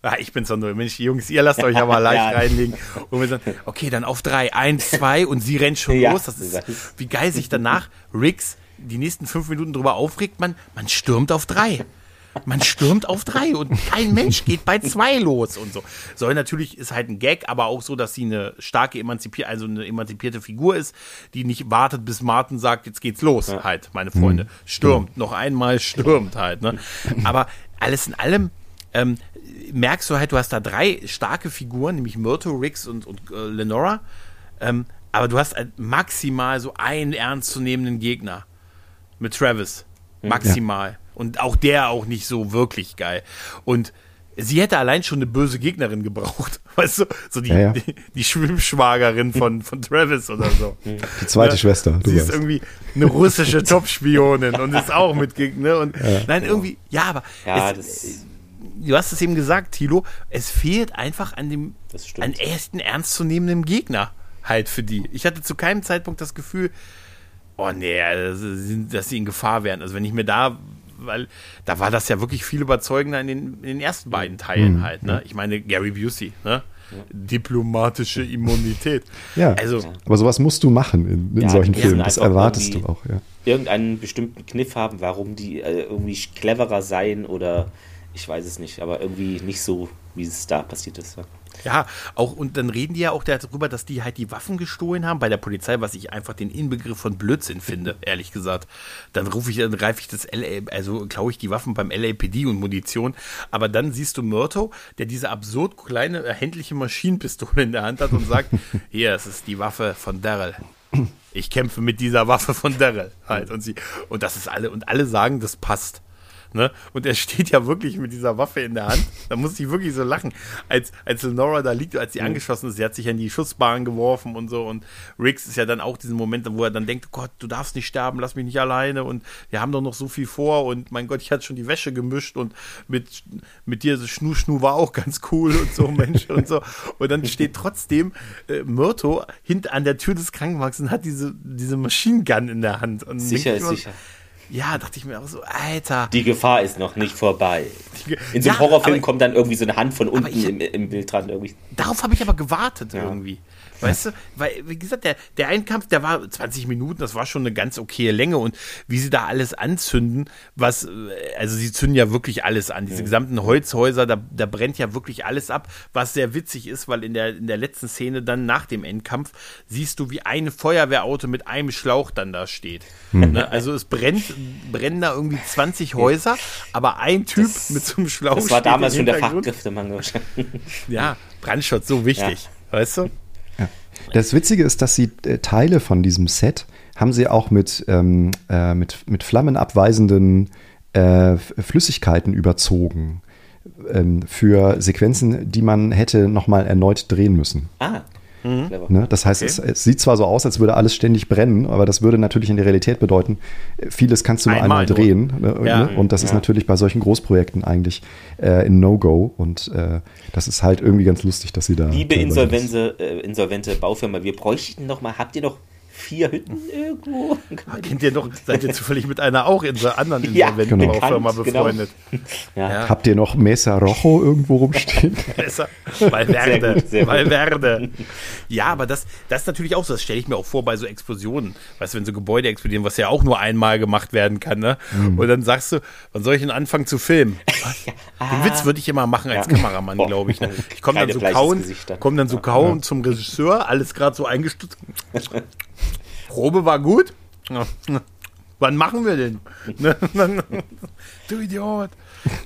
Ah, ich bin so nur Mensch, Jungs, ihr lasst euch aber leicht ja. reinlegen. Und wir sagen, okay, dann auf drei, eins, zwei und sie rennt schon ja, los. Das ist, wie geil sich danach Riggs die nächsten fünf Minuten drüber aufregt, man, man stürmt auf drei. Man stürmt auf drei und kein Mensch geht bei zwei los und so. Soll natürlich, ist halt ein Gag, aber auch so, dass sie eine starke emanzipierte, also eine emanzipierte Figur ist, die nicht wartet, bis Martin sagt, jetzt geht's los, ja. halt, meine Freunde. Mhm. Stürmt, noch einmal stürmt halt, ne. Aber alles in allem, ähm, merkst du halt, du hast da drei starke Figuren, nämlich Myrto, Riggs und, und äh, Lenora. Ähm, aber du hast halt maximal so einen ernstzunehmenden Gegner mit Travis. Maximal. Ja. Und auch der auch nicht so wirklich geil. Und sie hätte allein schon eine böse Gegnerin gebraucht. Weißt du, so die, ja, ja. die, die Schwimmschwagerin von, von Travis oder so. Die zweite ja, Schwester. sie ist irgendwie eine russische Top-Spionin und ist auch mit Gegner. Und nein, irgendwie, ja, aber es, du hast es eben gesagt, Thilo, es fehlt einfach an dem an ersten ernstzunehmenden Gegner halt für die. Ich hatte zu keinem Zeitpunkt das Gefühl, oh nee, dass sie in Gefahr wären. Also wenn ich mir da weil da war das ja wirklich viel überzeugender in den, in den ersten beiden Teilen mhm. halt. Ne? Ich meine, Gary Busey, ne? Ja. diplomatische Immunität. Ja, also, aber sowas musst du machen in, in ja, solchen Filmen. Das erwartest du auch. Ja. Irgendeinen bestimmten Kniff haben, warum die äh, irgendwie cleverer seien oder ich weiß es nicht, aber irgendwie nicht so, wie es da passiert ist. Ja. Ja, auch, und dann reden die ja auch darüber, dass die halt die Waffen gestohlen haben bei der Polizei, was ich einfach den Inbegriff von Blödsinn finde, ehrlich gesagt. Dann rufe ich, dann greife ich das LA, also klaue ich die Waffen beim LAPD und Munition. Aber dann siehst du Myrto, der diese absurd kleine, erhältliche Maschinenpistole in der Hand hat und sagt, hier, es ist die Waffe von Daryl. Ich kämpfe mit dieser Waffe von Daryl halt. Und sie, und das ist alle, und alle sagen, das passt. Ne? Und er steht ja wirklich mit dieser Waffe in der Hand. Da muss ich wirklich so lachen. Als, als Lenora da liegt, als sie mhm. angeschossen ist, sie hat sich in die Schussbahn geworfen und so. Und Riggs ist ja dann auch diesen Moment, wo er dann denkt, oh Gott, du darfst nicht sterben, lass mich nicht alleine. Und wir haben doch noch so viel vor. Und mein Gott, ich hatte schon die Wäsche gemischt und mit, mit dir so Schnu Schnu war auch ganz cool und so, Mensch und so. Und dann steht trotzdem äh, Myrto hinter an der Tür des Krankenwagens und hat diese, diese Machine Gun in der Hand. Und sicher ist sicher. Ja, dachte ich mir auch so, Alter. Die Gefahr ist noch nicht vorbei. In so einem ja, Horrorfilm kommt dann irgendwie so eine Hand von unten ich, im, im, Bild dran. Irgendwie. Darauf habe ich aber gewartet ja. irgendwie. Weißt du, weil, wie gesagt, der, der Einkampf, der war 20 Minuten, das war schon eine ganz okaye Länge und wie sie da alles anzünden, was, äh, also sie zünden ja wirklich alles an. Diese mhm. gesamten Holzhäuser, da, da brennt ja wirklich alles ab, was sehr witzig ist, weil in der, in der letzten Szene dann nach dem Endkampf siehst du, wie ein Feuerwehrauto mit einem Schlauch dann da steht. Mhm. Ne? Also es brennt, brennen da irgendwie 20 Häuser, aber ein Typ das, mit so einem Schlauch. Das war damals schon der Fachkräftemangel. ja, Brandschutz, so wichtig, ja. weißt du? Das Witzige ist, dass sie äh, Teile von diesem Set haben sie auch mit, ähm, äh, mit, mit flammenabweisenden äh, Flüssigkeiten überzogen ähm, für Sequenzen, die man hätte nochmal erneut drehen müssen. Ah. Mhm. Ne? Das heißt, okay. es, es, sieht zwar so aus, als würde alles ständig brennen, aber das würde natürlich in der Realität bedeuten, vieles kannst du nur einmal, einmal drehen. Ne? Ja. Und das ja. ist natürlich bei solchen Großprojekten eigentlich äh, ein No-Go. Und äh, das ist halt irgendwie ganz lustig, dass sie da. Liebe insolvente, äh, insolvente Baufirma, wir bräuchten noch mal, habt ihr noch vier Hütten irgendwo. Kennt ihr doch, seid ihr zufällig mit einer auch in der anderen insolventen ja, Baufirma genau. befreundet? Genau. Ja. Ja. Habt ihr noch Mesa Rojo irgendwo rumstehen? Mesa, Valverde, sehr gut, Valverde. Ja, aber das, das ist natürlich auch so, das stelle ich mir auch vor bei so Explosionen. Weißt du, wenn so Gebäude explodieren, was ja auch nur einmal gemacht werden kann, ne? Mhm. Und dann sagst du, wann soll ich denn anfangen zu filmen? Den Witz würde ich immer machen als Kameramann, glaube ich. Ne? Ich komme dann so kauen, komm dann so kauen zum Regisseur, alles gerade so eingestützt. Probe war gut. Wann machen wir denn? du Idiot.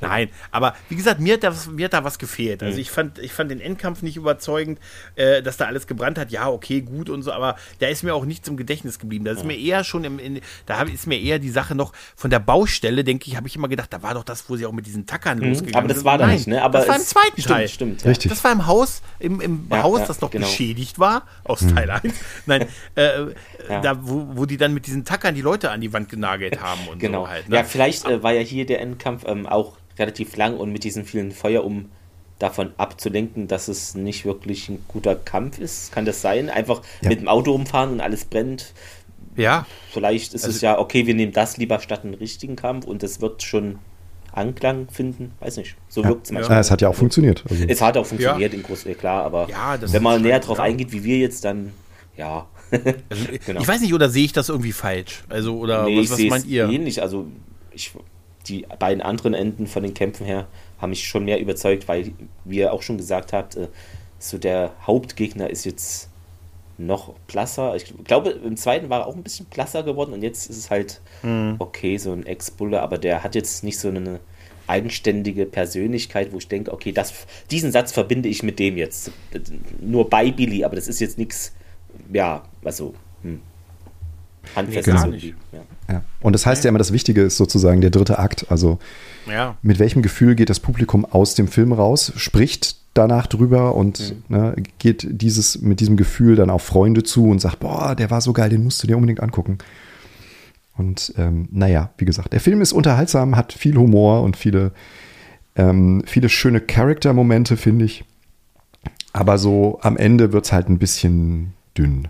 Nein, aber wie gesagt, mir hat, das, mir hat da was gefehlt. Also ich fand, ich fand den Endkampf nicht überzeugend, äh, dass da alles gebrannt hat. Ja, okay, gut und so, aber da ist mir auch nichts im Gedächtnis geblieben. Da ist mir eher schon im, in, da ist mir eher die Sache noch von der Baustelle, denke ich, habe ich immer gedacht, da war doch das, wo sie auch mit diesen Tackern mhm, losgegangen sind. Aber das war da nicht, ne? Aber das war im zweiten stimmt, Teil. Stimmt, ja. Richtig. Das war im Haus, im, im Ja, Haus, ja, das noch genau. beschädigt war, aus Teil 1. Nein, äh, Ja. da, wo, wo die dann mit diesen Tackern die Leute an die Wand genagelt haben und Genau. so halt. Ne? Ja, vielleicht äh, war ja hier der Endkampf ähm, auch relativ lang und mit diesen vielen Feuer, um davon abzulenken, dass es nicht wirklich ein guter Kampf ist. Kann das sein? Einfach Ja. mit dem Auto rumfahren und alles brennt. ja, Vielleicht ist es Also- ja, okay, wir nehmen das lieber statt einen richtigen Kampf und das wird schon Anklang finden. Weiß nicht. So Ja. wirkt es Ja, manchmal. es hat ja auch funktioniert. Also, Es hat auch funktioniert in groß, klar, aber Ja, das wenn man näher halt, drauf ja. eingeht, wie wir jetzt, dann ja. Also, Genau. Ich weiß nicht, oder sehe ich das irgendwie falsch? Also, oder nee, was, was meint ihr? ähnlich. Also ich, die beiden anderen Enden von den Kämpfen her haben mich schon mehr überzeugt, weil, wie ihr auch schon gesagt habt, äh, so der Hauptgegner ist jetzt noch blasser. Ich glaube, im zweiten war er auch ein bisschen blasser geworden und jetzt ist es halt Hm. okay, so ein Ex-Bulle, aber der hat jetzt nicht so eine eigenständige Persönlichkeit, wo ich denke, okay, das, diesen Satz verbinde ich mit dem jetzt. Nur bei Billy, aber das ist jetzt nichts, ja, also, hm. Handfestes gar irgendwie. nicht. Ja. ja. Und das heißt ja immer, das Wichtige ist sozusagen der dritte Akt. Also Ja. mit welchem Gefühl geht das Publikum aus dem Film raus, spricht danach drüber und ne, geht dieses mit diesem Gefühl dann auf Freunde zu und sagt, boah, der war so geil, den musst du dir unbedingt angucken. Und ähm, naja, wie gesagt, der Film ist unterhaltsam, hat viel Humor und viele, ähm, viele schöne Charaktermomente, finde ich. Aber so am Ende wird es halt ein bisschen dünn.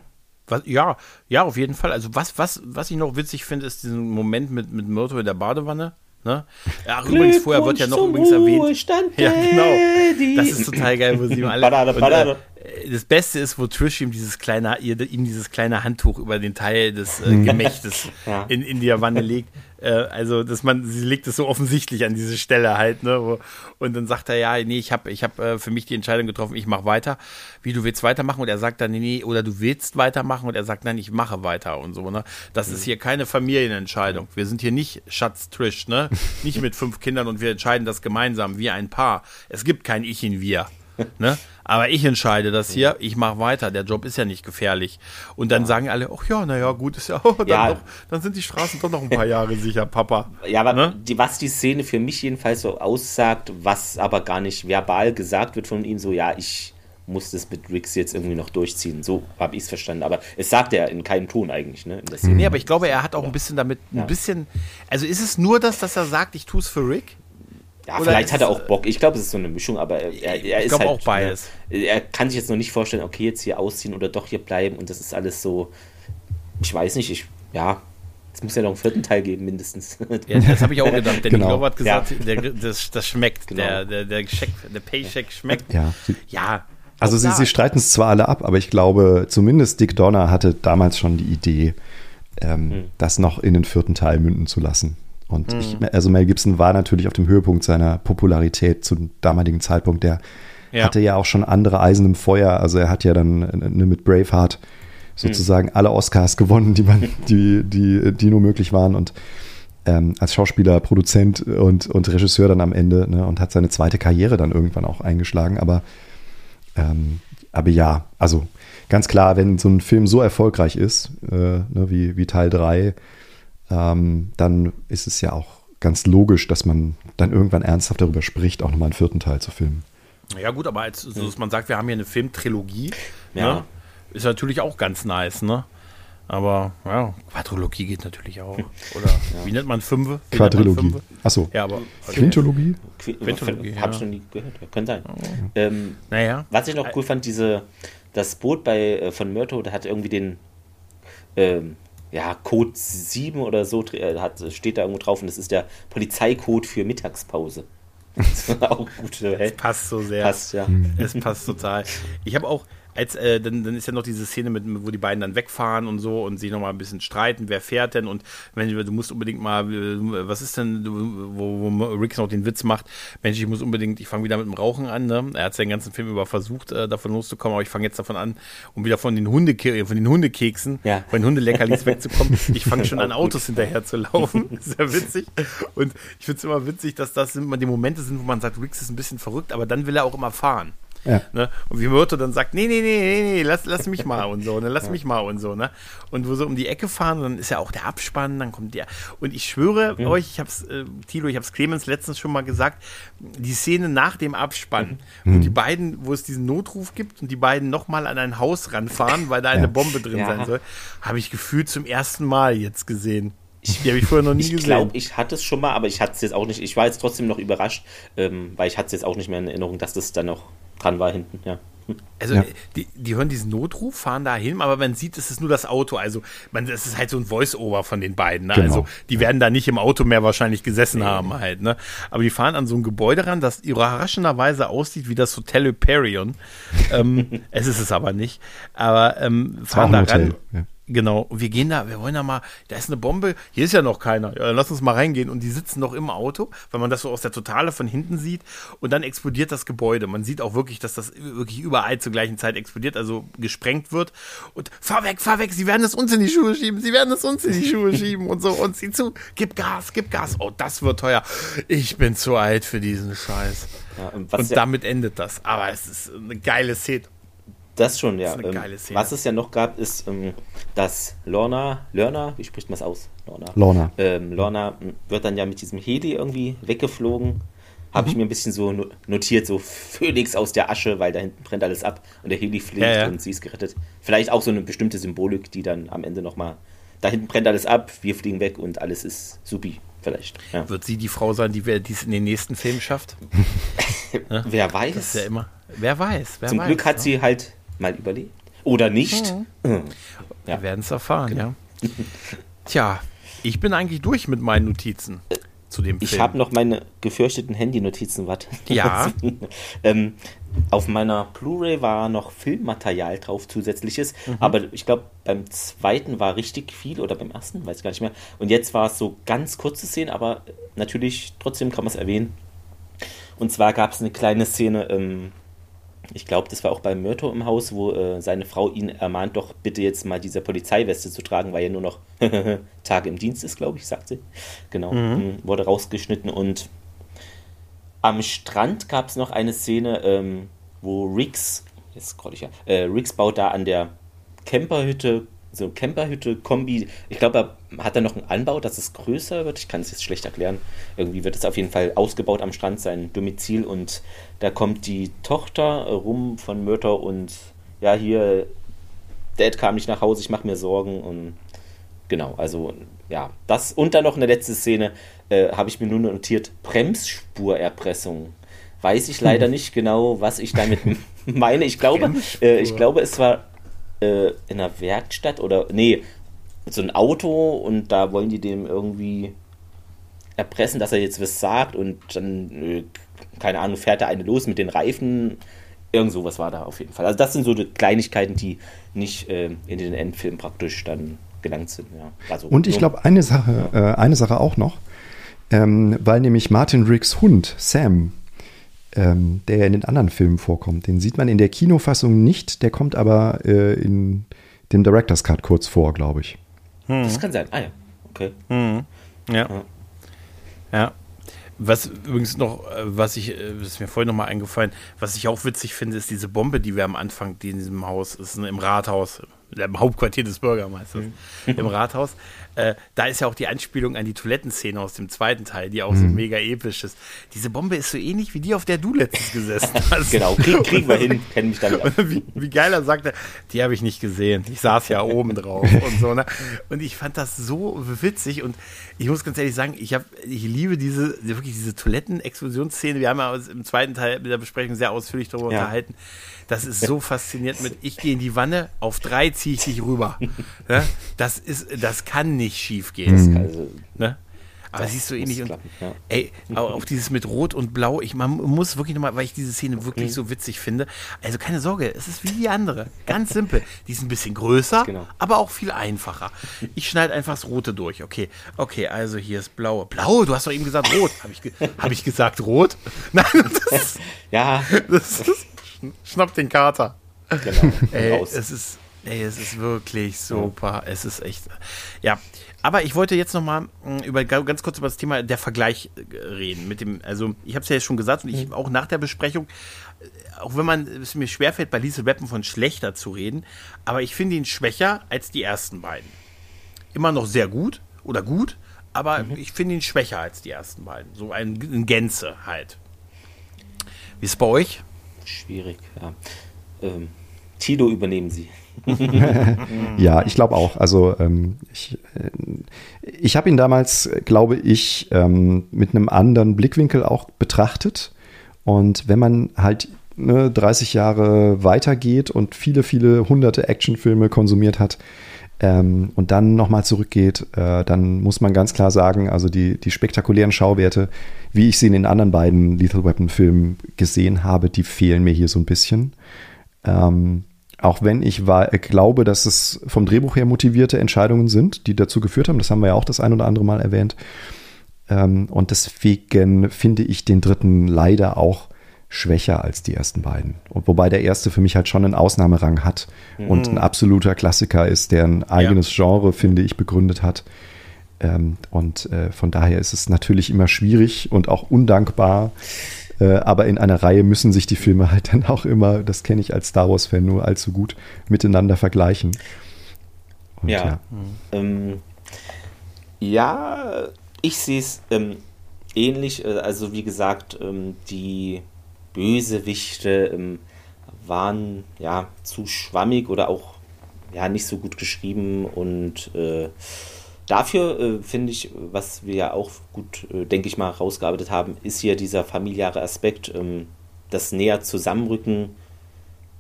Was, ja, ja, auf jeden Fall. Also was, was, was ich noch witzig finde, ist diesen Moment mit, mit Myrto in der Badewanne. Ne? Ach, übrigens, vorher wird ja noch übrigens erwähnt. Ja, genau. Das ist total geil, wo sie ihm alle. Banane, und, Banane. äh, das Beste ist, wo Trish ihm dieses kleine, ihr, ihm dieses kleine Handtuch über den Teil des äh, Gemächtes Ja. in, in die Wanne legt. Äh, also, dass man, sie legt es so offensichtlich an diese Stelle halt, ne? Wo, und dann sagt er, ja, nee, ich habe ich hab, äh, für mich die Entscheidung getroffen, ich mache weiter. Wie, du willst weitermachen? Und er sagt dann, nee, nee, oder du willst weitermachen? Und er sagt, nein, ich mache weiter und so, ne? Das ist hier keine Familienentscheidung. Wir sind hier nicht Schatz Trish, ne? Nicht mit fünf Kindern und wir entscheiden das gemeinsam, wie ein Paar. Es gibt kein Ich in Wir. Ne? Aber ich entscheide das hier, ich mache weiter, der Job ist ja nicht gefährlich. Und dann sagen alle, ach ja, naja, gut, ist ja, oh, dann, Ja. Doch, dann sind die Straßen doch noch ein paar Jahre sicher, Papa. Ja, aber Ne? die, was die Szene für mich jedenfalls so aussagt, was aber gar nicht verbal gesagt wird von ihm, so, ja, ich muss das mit Riggs jetzt irgendwie noch durchziehen. So habe ich es verstanden. Aber es sagt er in keinem Ton eigentlich, ne? In. Nee, aber ich glaube, er hat auch ein bisschen damit, ein Ja. bisschen, also ist es nur das, dass er sagt, ich tue es für Rick? Ja, Oder vielleicht ist hat er auch Bock. Ich glaube, es ist so eine Mischung, aber er, er, er Ich ist glaube halt, auch beides. Ne, er kann sich jetzt noch nicht vorstellen, okay, jetzt hier ausziehen oder doch hier bleiben und das ist alles so. Ich weiß nicht, ich, ja, es muss ja noch einen vierten Teil geben, mindestens. Ja, das habe ich auch gedacht. Denn Genau. Glover hat gesagt, Ja. der, das, das schmeckt. Genau. Der, der, der, Check, der Paycheck schmeckt. Ja, Ja. Also sie, sie streiten es zwar alle ab, aber ich glaube, zumindest Dick Donner hatte damals schon die Idee, ähm, Hm. das noch in den vierten Teil münden zu lassen. Und ich, also Mel Gibson war natürlich auf dem Höhepunkt seiner Popularität zum damaligen Zeitpunkt. Der Ja. hatte ja auch schon andere Eisen im Feuer. Also er hat ja dann äh, ne, mit Braveheart sozusagen alle Oscars gewonnen, die man, die, die, die nur möglich waren. Und ähm, als Schauspieler, Produzent und, und Regisseur dann am Ende ne, und hat seine zweite Karriere dann irgendwann auch eingeschlagen. Aber ähm, aber ja, also ganz klar, wenn so ein Film so erfolgreich ist, äh, ne, wie, wie Teil 3, ähm, dann ist es ja auch ganz logisch, dass man dann irgendwann ernsthaft darüber spricht, auch nochmal einen vierten Teil zu filmen. Ja, gut, aber als so, dass man sagt, wir haben hier eine Filmtrilogie, Ja. ne, ist natürlich auch ganz nice, ne? Aber ja, Quadrologie geht natürlich auch. Oder wie nennt man Fünfe? Wie Quadrilogie. Achso, Ja, aber. Quintologie? Qui- Quintologie, Hab ja. ich noch nie gehört. Könnte sein. Ähm, Naja. was ich noch cool fand, diese, das Boot bei, äh, von Myrto, da hat irgendwie den ähm, ja, Code 7 oder so, äh, hat, steht da irgendwo drauf und das ist der Polizeicode für Mittagspause. Das war auch gut. Äh, Passt so sehr. passt, ja. Es passt total. Ich habe auch, als äh, dann, dann ist ja noch diese Szene mit, wo die beiden dann wegfahren und so und sich nochmal ein bisschen streiten, wer fährt denn und wenn du musst unbedingt mal, äh, was ist denn, wo, wo Rick noch den Witz macht, Mensch, ich muss unbedingt, ich fange wieder mit dem Rauchen an, ne? Er hat den ganzen Film über versucht, äh, davon loszukommen, aber ich fange jetzt davon an, um wieder von den Hunde, von den Hundekeksen, ja. von den Hundeleckerlis wegzukommen. Ich fange schon an Autos hinterher zu laufen. Sehr witzig. Und ich finde es immer witzig, dass das immer die Momente sind, wo man sagt, Rick ist ein bisschen verrückt, aber dann will er auch immer fahren. Ja. Ne? Und wie Myrto dann sagt, nee, nee, nee, nee, nee, lass, lass mich mal und so, ne? lass ja. mich mal und so, ne? Und wo sie um die Ecke fahren, dann ist ja auch der Abspann, dann kommt der. Und ich schwöre mhm. euch, ich hab's, äh, Tilo, ich hab's Clemens letztens schon mal gesagt, die Szene nach dem Abspann, mhm. wo die beiden, wo es diesen Notruf gibt und die beiden nochmal an ein Haus ranfahren, weil da eine Bombe drin ja. sein soll, habe ich gefühlt zum ersten Mal jetzt gesehen. Ich, die habe ich vorher noch nie ich gesehen. Ich glaube, ich hatte es schon mal, aber ich hatte es jetzt auch nicht. Ich war jetzt trotzdem noch überrascht, ähm, weil ich hatte es jetzt auch nicht mehr in Erinnerung, dass das dann noch dran war hinten, ja. Also ja. die, die hören diesen Notruf, fahren da hin, aber man sieht, es ist nur das Auto. Also man, es ist halt so ein Voice-Over von den beiden. Ne? Genau. Also die werden da nicht im Auto mehr wahrscheinlich gesessen nee. haben halt. Ne? Aber die fahren an so ein Gebäude ran, das überraschenderweise aussieht wie das Hotel Hyperion. ähm, es ist es aber nicht. Aber ähm, fahren da ran. Ja. Genau, und wir gehen da, wir wollen da mal, da ist eine Bombe, hier ist ja noch keiner, ja, lass uns mal reingehen. Und die sitzen noch im Auto, weil man das so aus der Totale von hinten sieht. Und dann explodiert das Gebäude. Man sieht auch wirklich, dass das wirklich überall zur gleichen Zeit explodiert, also gesprengt wird. Und fahr weg, fahr weg, sie werden es uns in die Schuhe schieben, sie werden es uns in die Schuhe schieben und so. Und sieh zu, gib Gas, gib Gas. Oh, das wird teuer. Ich bin zu alt für diesen Scheiß. Ja, und, und damit endet das. Aber es ist eine geile Szene. Das schon, ja. Das ähm, was es ja noch gab, ist, ähm, dass Lorna, Lorna, wie spricht man es aus? Lorna. Lorna. Ähm, Lorna wird dann ja mit diesem Heli irgendwie weggeflogen. Habe mhm. ich mir ein bisschen so notiert, so Phönix aus der Asche, weil da hinten brennt alles ab und der Heli fliegt ja, ja. und sie ist gerettet. Vielleicht auch so eine bestimmte Symbolik, die dann am Ende nochmal, da hinten brennt alles ab, wir fliegen weg und alles ist supi, vielleicht. Ja. Wird sie die Frau sein, die es in den nächsten Film schafft? wer weiß. Das ist ja immer. Wer weiß. Wer Zum weiß, Glück hat sie halt mal überlebt. Oder nicht. Mhm. Ja. Wir werden es erfahren, genau. ja. Tja, ich bin eigentlich durch mit meinen Notizen zu dem Film. Ich habe noch meine gefürchteten Handy-Notizen, warte. Ja. ähm, auf meiner Blu-ray war noch Filmmaterial drauf, zusätzliches. Mhm. Aber ich glaube, beim zweiten war richtig viel oder beim ersten, weiß gar nicht mehr. Und jetzt war es so ganz kurze Szenen, aber natürlich trotzdem kann man es erwähnen. Und zwar gab es eine kleine Szene, ähm, ich glaube, das war auch bei Myrto im Haus, wo äh, seine Frau ihn ermahnt, doch bitte jetzt mal diese Polizeiweste zu tragen, weil er nur noch Tage im Dienst ist, glaube ich, sagt sie. Genau, mhm. Mm, wurde rausgeschnitten und am Strand gab es noch eine Szene, ähm, wo Riggs, jetzt scroll ich ja, äh, Riggs baut da an der Camperhütte so Camperhütte-Kombi. Ich glaube, er hat da noch einen Anbau, dass es größer wird. Ich kann es jetzt schlecht erklären. Irgendwie wird es auf jeden Fall ausgebaut am Strand, sein Domizil. Und da kommt die Tochter rum von Mörder und ja, hier, Dad kam nicht nach Hause, ich mache mir Sorgen. Und genau, also ja, das. Und dann noch eine letzte Szene, äh, habe ich mir nur notiert: Bremsspurerpressung. Weiß ich leider nicht genau, was ich damit meine. Ich glaube, äh, ich glaube, es war äh, in einer Werkstatt oder nee, so ein Auto und da wollen die dem irgendwie erpressen, dass er jetzt was sagt und dann, äh, keine Ahnung, fährt da eine los mit den Reifen. Irgend sowas war da auf jeden Fall. Also das sind so die Kleinigkeiten, die nicht äh, in den Endfilm praktisch dann gelangt sind. Ja. Also, und ich glaube, eine Sache, ja. äh, eine Sache auch noch, ähm, weil nämlich Martin Riggs Hund, Sam, ähm, der in den anderen Filmen vorkommt. Den sieht man in der Kinofassung nicht, der kommt aber äh, in dem Director's Cut kurz vor, glaube ich. Hm. Das kann sein. Ah ja, okay. Hm. Ja. ja. ja. Was übrigens noch, äh, was ich, äh, das ist mir vorhin nochmal eingefallen, was ich auch witzig finde, ist diese Bombe, die wir am Anfang, die in diesem Haus ist, im Rathaus, im Hauptquartier des Bürgermeisters, mhm. im Rathaus. Äh, da ist ja auch die Anspielung an die Toilettenszene aus dem zweiten Teil, die auch mhm. so mega episch ist. Diese Bombe ist so ähnlich wie die, auf der du letztens gesessen hast. genau, krieg, kriegen wir hin, kenne mich dann. wie, wie geil er sagte, die habe ich nicht gesehen. Ich saß ja oben drauf und so. Ne? Und ich fand das so witzig und ich muss ganz ehrlich sagen, ich, hab, ich liebe diese, wirklich diese Toiletten-Explosionsszene. Wir haben ja im zweiten Teil der Besprechung sehr ausführlich darüber ja. unterhalten. Das ist so faszinierend mit, ich gehe in die Wanne, auf drei ziehe ich dich rüber. Ne? Das ist, das kann nicht schief gehen. Also, ne? Aber Das siehst du ähnlich. Und, klappen, ja. Ey, auf dieses mit Rot und Blau, ich man muss wirklich nochmal, weil ich diese Szene wirklich Mhm. so witzig finde. Also keine Sorge, es ist wie die andere. Ganz simpel. Die ist ein bisschen größer, Genau. aber auch viel einfacher. Ich schneide einfach das Rote durch. Okay, okay, also hier ist Blaue. Blau, du hast doch eben gesagt Rot. Habe ich, ge hab ich gesagt Rot? Nein, das ist, Ja, das ist schnapp den Kater. genau. Ey, raus. es ist, ey, es ist wirklich super. Es ist echt, ja. Aber ich wollte jetzt noch mal mh, über ganz kurz über das Thema der Vergleich äh, reden mit dem. Also ich habe es ja jetzt schon gesagt und ich auch nach der Besprechung, äh, auch wenn man es mir schwerfällt, bei Liesel Weapon von schlechter zu reden, aber ich finde ihn schwächer als die ersten beiden. Immer noch sehr gut oder gut, aber ich finde ihn schwächer als die ersten beiden. So ein, in Gänze halt. Wie ist es bei euch? Schwierig, ja. Ähm, Tilo übernehmen Sie. Ja, ich glaube auch. Also ähm, ich, äh, ich habe ihn damals, glaube ich, ähm, mit einem anderen Blickwinkel auch betrachtet. Und wenn man halt ne, 30 Jahre weitergeht und viele, viele hunderte Actionfilme konsumiert hat ähm, und dann nochmal zurückgeht, äh, dann muss man ganz klar sagen, also die, die spektakulären Schauwerte, wie ich sie in den anderen beiden Lethal Weapon Filmen gesehen habe, die fehlen mir hier so ein bisschen. Ähm, auch wenn ich war, glaube, dass es vom Drehbuch her motivierte Entscheidungen sind, die dazu geführt haben. Das haben wir ja auch das ein oder andere Mal erwähnt. Ähm, und deswegen finde ich den dritten leider auch schwächer als die ersten beiden. Und wobei der erste für mich halt schon einen Ausnahmerang hat und ein absoluter Klassiker ist, der ein eigenes Genre, finde ich, begründet hat. Ähm, und äh, von daher ist es natürlich immer schwierig und auch undankbar. Äh, aber in einer Reihe müssen sich die Filme halt dann auch immer, das kenne ich als Star Wars-Fan nur allzu gut, miteinander vergleichen. Und Ja. Ähm, ja, ich sehe es ähm, ähnlich. Äh, Also wie gesagt, ähm, die Bösewichte ähm, waren ja zu schwammig oder auch ja nicht so gut geschrieben und äh, dafür äh, finde ich, was wir ja auch gut, äh, denke ich mal, rausgearbeitet haben, ist hier dieser familiäre Aspekt, ähm, das näher zusammenrücken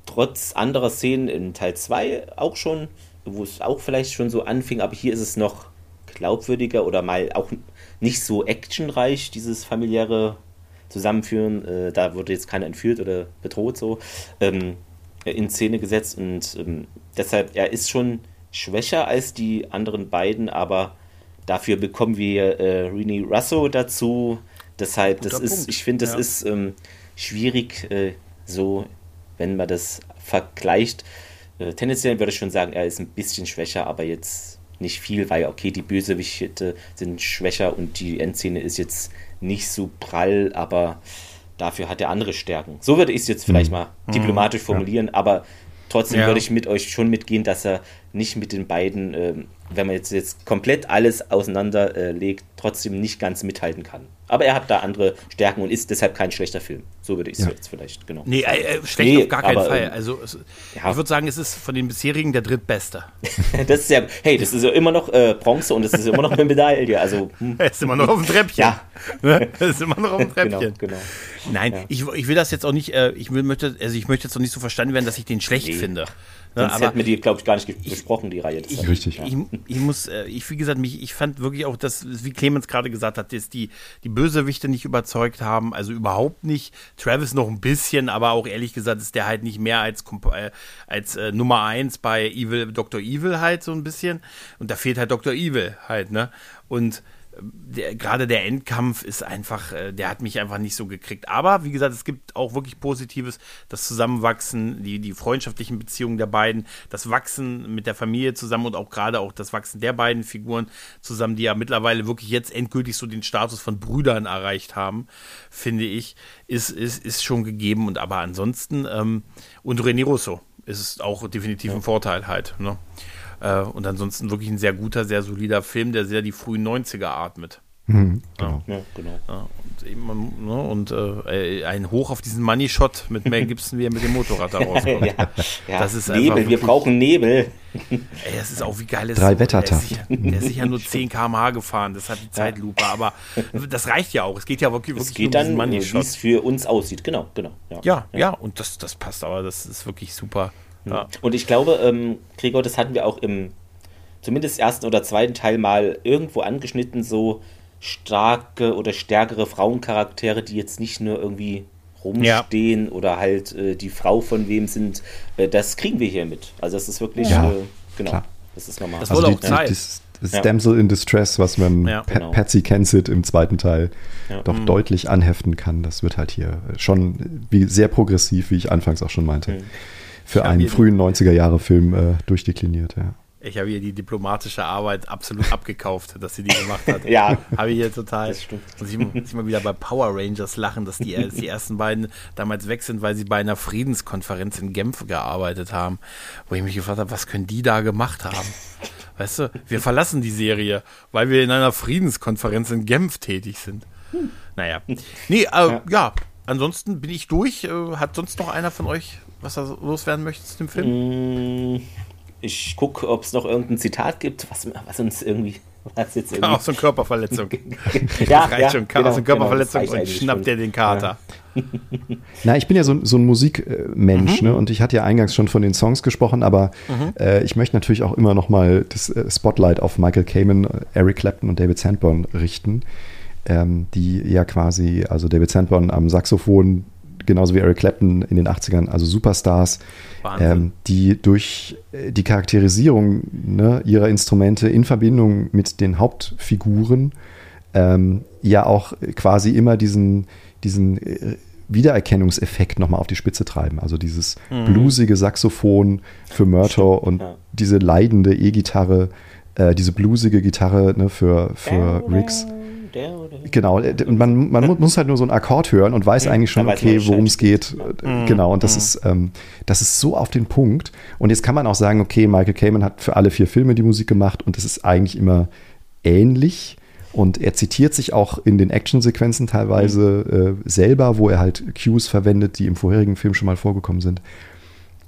trotz anderer Szenen in Teil 2 auch schon, wo es auch vielleicht schon so anfing, aber hier ist es noch glaubwürdiger oder mal auch nicht so actionreich, dieses familiäre Zusammenführen. Äh, da wurde jetzt keiner entführt oder bedroht so ähm, in Szene gesetzt und ähm, deshalb, er ist schon schwächer als die anderen beiden, aber dafür bekommen wir äh, Rini Russo dazu. Deshalb, das Guter ist, Punkt. ich finde, das Ja. ist ähm, schwierig, äh, so, wenn man das vergleicht. Äh, tendenziell würde ich schon sagen, er ist ein bisschen schwächer, aber jetzt nicht viel, weil okay, die Bösewichte sind schwächer und die Endszene ist jetzt nicht so prall, aber dafür hat er andere Stärken. So würde ich es jetzt vielleicht mal diplomatisch formulieren, aber trotzdem Ja. würde ich mit euch schon mitgehen, dass er nicht mit den beiden, ähm, wenn man jetzt, jetzt komplett alles auseinanderlegt, äh, trotzdem nicht ganz mithalten kann. Aber er hat da andere Stärken und ist deshalb kein schlechter Film. So würde ich es Ja. jetzt vielleicht, genau. Nee, äh, äh, schlecht Nee, auf gar keinen aber, Fall. ähm, Also es, ja. ich würde sagen, es ist von den bisherigen der drittbeste. Das ist ja, hey, das ist ja immer noch äh, Bronze und das ist immer noch eine Medaille. Also, hm, Er ist immer noch auf dem Treppchen. Ja. Er ist immer noch auf dem genau, Treppchen. genau. Nein, Ja. ich, ich will das jetzt auch nicht, äh, ich will, möchte, also ich möchte jetzt auch nicht so verstanden werden, dass ich den schlecht Nee. finde. Ne, Sonst aber hätten wir die, glaube ich, gar nicht besprochen, die Reihe. ich, Richtig, ja. ich, ich muss, äh, ich, wie gesagt, mich, ich fand wirklich auch, dass, wie Clemens gerade gesagt hat, dass die, die Bösewichte nicht überzeugt haben, also überhaupt nicht. Travis noch ein bisschen, aber auch ehrlich gesagt ist der halt nicht mehr als, äh, als äh, Nummer eins bei Evil, Dr. Evil halt so ein bisschen. Und da fehlt halt Dr. Evil halt, ne? Und der, gerade der Endkampf ist einfach, äh, der hat mich einfach nicht so gekriegt. Aber wie gesagt, es gibt auch wirklich Positives, das Zusammenwachsen, die, die freundschaftlichen Beziehungen der beiden, das Wachsen mit der Familie zusammen und auch gerade auch das Wachsen der beiden Figuren zusammen, die ja mittlerweile wirklich jetzt endgültig so den Status von Brüdern erreicht haben, finde ich, ist, ist, ist schon gegeben. Und aber ansonsten, ähm, und René Russo ist auch definitiv ein Vorteil halt. Ne? Äh, und ansonsten wirklich ein sehr guter, sehr solider Film, der sehr die frühen 90er atmet. Mhm, genau. Ja, genau. Ja, und eben, ne, und äh, ein Hoch auf diesen Money Shot mit Mel Gibson, wie er mit dem Motorrad da rauskommt. ja, ja. Das ist Nebel, wir wirklich- brauchen Nebel. Ey, das ist auch wie geil ist. Drei Wettertaft. ist sicher- Der ist sicher nur 10 km/h gefahren, das hat die Zeitlupe, aber das reicht ja auch. Es geht ja wirklich, Es wirklich geht um dann, diesen äh, Money wie Shot. es für uns aussieht. Genau, genau. Ja, ja, und das, das passt, aber das ist wirklich super. Ja. Und ich glaube, ähm, Gregor, das hatten wir auch im zumindest ersten oder zweiten Teil mal irgendwo angeschnitten, so starke oder stärkere Frauencharaktere, die jetzt nicht nur irgendwie rumstehen ja. oder halt äh, die Frau von wem sind, äh, das kriegen wir hier mit. Also das ist wirklich, ja, äh, genau, klar. das ist normal. Das also wurde auch die, Zeit. Das, das Damsel in Distress, was man ja, genau. Patsy Kensit im zweiten Teil doch mhm. deutlich anheften kann, das wird halt hier schon wie sehr progressiv, wie ich anfangs auch schon meinte, mhm. Für einen frühen 90er-Jahre-Film äh, durchdekliniert, ja. Ich habe ihr die diplomatische Arbeit absolut abgekauft, dass sie die gemacht hat. ja. Habe ich hier total. Das stimmt. Muss ich, muss ich mal wieder bei Power Rangers lachen, dass die, die ersten beiden damals weg sind, weil sie bei einer Friedenskonferenz in Genf gearbeitet haben. Wo ich mich gefragt habe, was können die da gemacht haben? Weißt du, wir verlassen die Serie, weil wir in einer Friedenskonferenz in Genf tätig sind. Hm. Naja. Nee, äh, ja. ja. ansonsten bin ich durch. Äh, hat sonst noch einer von euch was er loswerden möchte zu dem Film? Mm ich gucke, ob es noch irgendein Zitat gibt, was, was uns irgendwie. Was jetzt irgendwie. Auch so eine Körperverletzung. ja, reicht ja, schon. Genau, aus einer Körperverletzung genau, und schnappt dir den Kater. Ja. Na, ich bin ja so, so ein Musikmensch, mhm. ne? Und ich hatte ja eingangs schon von den Songs gesprochen, aber mhm. äh, ich möchte natürlich auch immer noch mal das äh, Spotlight auf Michael Kamen, Eric Clapton und David Sandborn richten, ähm, die ja quasi, also David Sandborn am Saxophon, genauso wie Eric Clapton in den 80ern, also Superstars, ähm, die durch äh, die Charakterisierung ne, ihrer Instrumente in Verbindung mit den Hauptfiguren ähm, ja auch quasi immer diesen, diesen äh, Wiedererkennungseffekt nochmal auf die Spitze treiben. Also dieses mhm. bluesige Saxophon für Murtor und ja. diese leidende E-Gitarre, äh, diese blusige Gitarre ne, für, für Riggs der oder? Genau, äh, und man, man muss halt nur so einen Akkord hören und weiß eigentlich schon, okay, worum es geht. Mhm. Genau, und das, mhm. ist, ähm, das ist so auf den Punkt. Und jetzt kann man auch sagen, okay, Michael Kamen hat für alle vier Filme die Musik gemacht und es ist eigentlich immer ähnlich. Und er zitiert sich auch in den Actionsequenzen teilweise äh, selber, wo er halt Cues verwendet, die im vorherigen Film schon mal vorgekommen sind.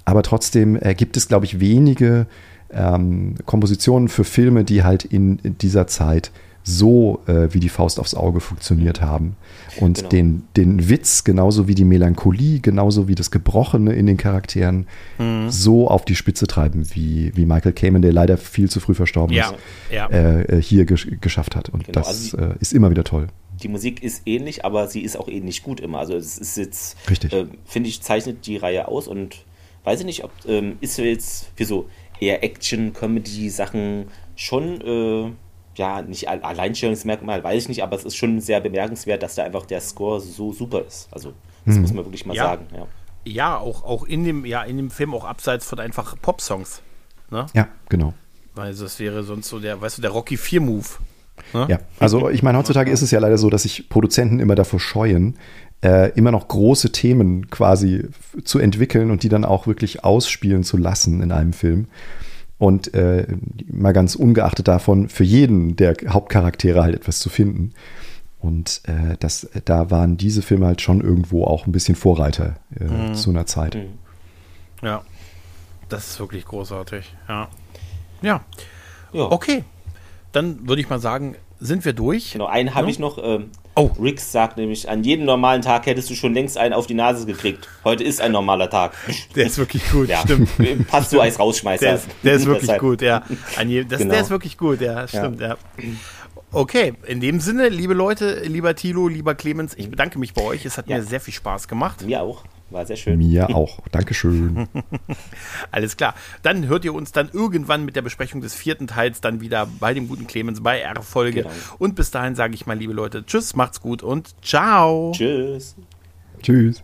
Aber trotzdem äh, gibt es, glaube ich, wenige ähm, Kompositionen für Filme, die halt in, in dieser Zeit so äh, wie die Faust aufs Auge funktioniert haben. Und genau. den, den Witz, genauso wie die Melancholie, genauso wie das Gebrochene in den Charakteren, mhm. so auf die Spitze treiben, wie, wie Michael Kamen, der leider viel zu früh verstorben ja. ist, ja. Äh, äh hier gesch geschafft hat. Und genau. das also die, äh, ist immer wieder toll. Die Musik ist ähnlich, aber sie ist auch ähnlich gut immer. Also es ist jetzt, äh, finde ich, zeichnet die Reihe aus und weiß ich nicht, ob ähm, ist jetzt für so eher Action-Comedy-Sachen schon äh, ja, nicht Alleinstellungsmerkmal, weiß ich nicht, aber es ist schon sehr bemerkenswert, dass da einfach der Score so super ist. Also, das mhm. muss man wirklich mal ja. sagen. Ja, ja auch, auch in, dem, ja, in dem Film, auch abseits von einfach Pop-Songs. Ne? Ja, genau. Weil das wäre sonst so der, weißt du, der Rocky 4-Move. Ne? Ja, also ich meine, heutzutage ist es ja leider so, dass sich Produzenten immer davor scheuen, äh, immer noch große Themen quasi zu entwickeln und die dann auch wirklich ausspielen zu lassen in einem Film. Und äh, mal ganz ungeachtet davon, für jeden der Hauptcharaktere halt etwas zu finden. Und äh, das, da waren diese Filme halt schon irgendwo auch ein bisschen Vorreiter äh, mhm. zu einer Zeit. Mhm. Ja, das ist wirklich großartig. Ja. Ja. ja. Okay. Dann würde ich mal sagen, sind wir durch. Genau, einen habe ja. ich noch. Ähm, oh. Rix sagt nämlich, an jedem normalen Tag hättest du schon längst einen auf die Nase gekriegt. Heute ist ein normaler Tag. Der ist wirklich gut, ja. stimmt. Passt so als Rausschmeißer. Der ist, der ist wirklich gut, ja. Je, das, genau. Der ist wirklich gut, ja, stimmt, ja. ja. Okay, in dem Sinne, liebe Leute, lieber Thilo, lieber Clemens, ich bedanke mich bei euch. Es hat ja. mir sehr viel Spaß gemacht. Mir auch. War sehr schön. Mir auch. Dankeschön. Alles klar. Dann hört ihr uns dann irgendwann mit der Besprechung des vierten Teils dann wieder bei dem guten Clemens bei R-Folge. Genau. Und bis dahin sage ich mal, liebe Leute, tschüss, macht's gut und ciao. Tschüss. Tschüss.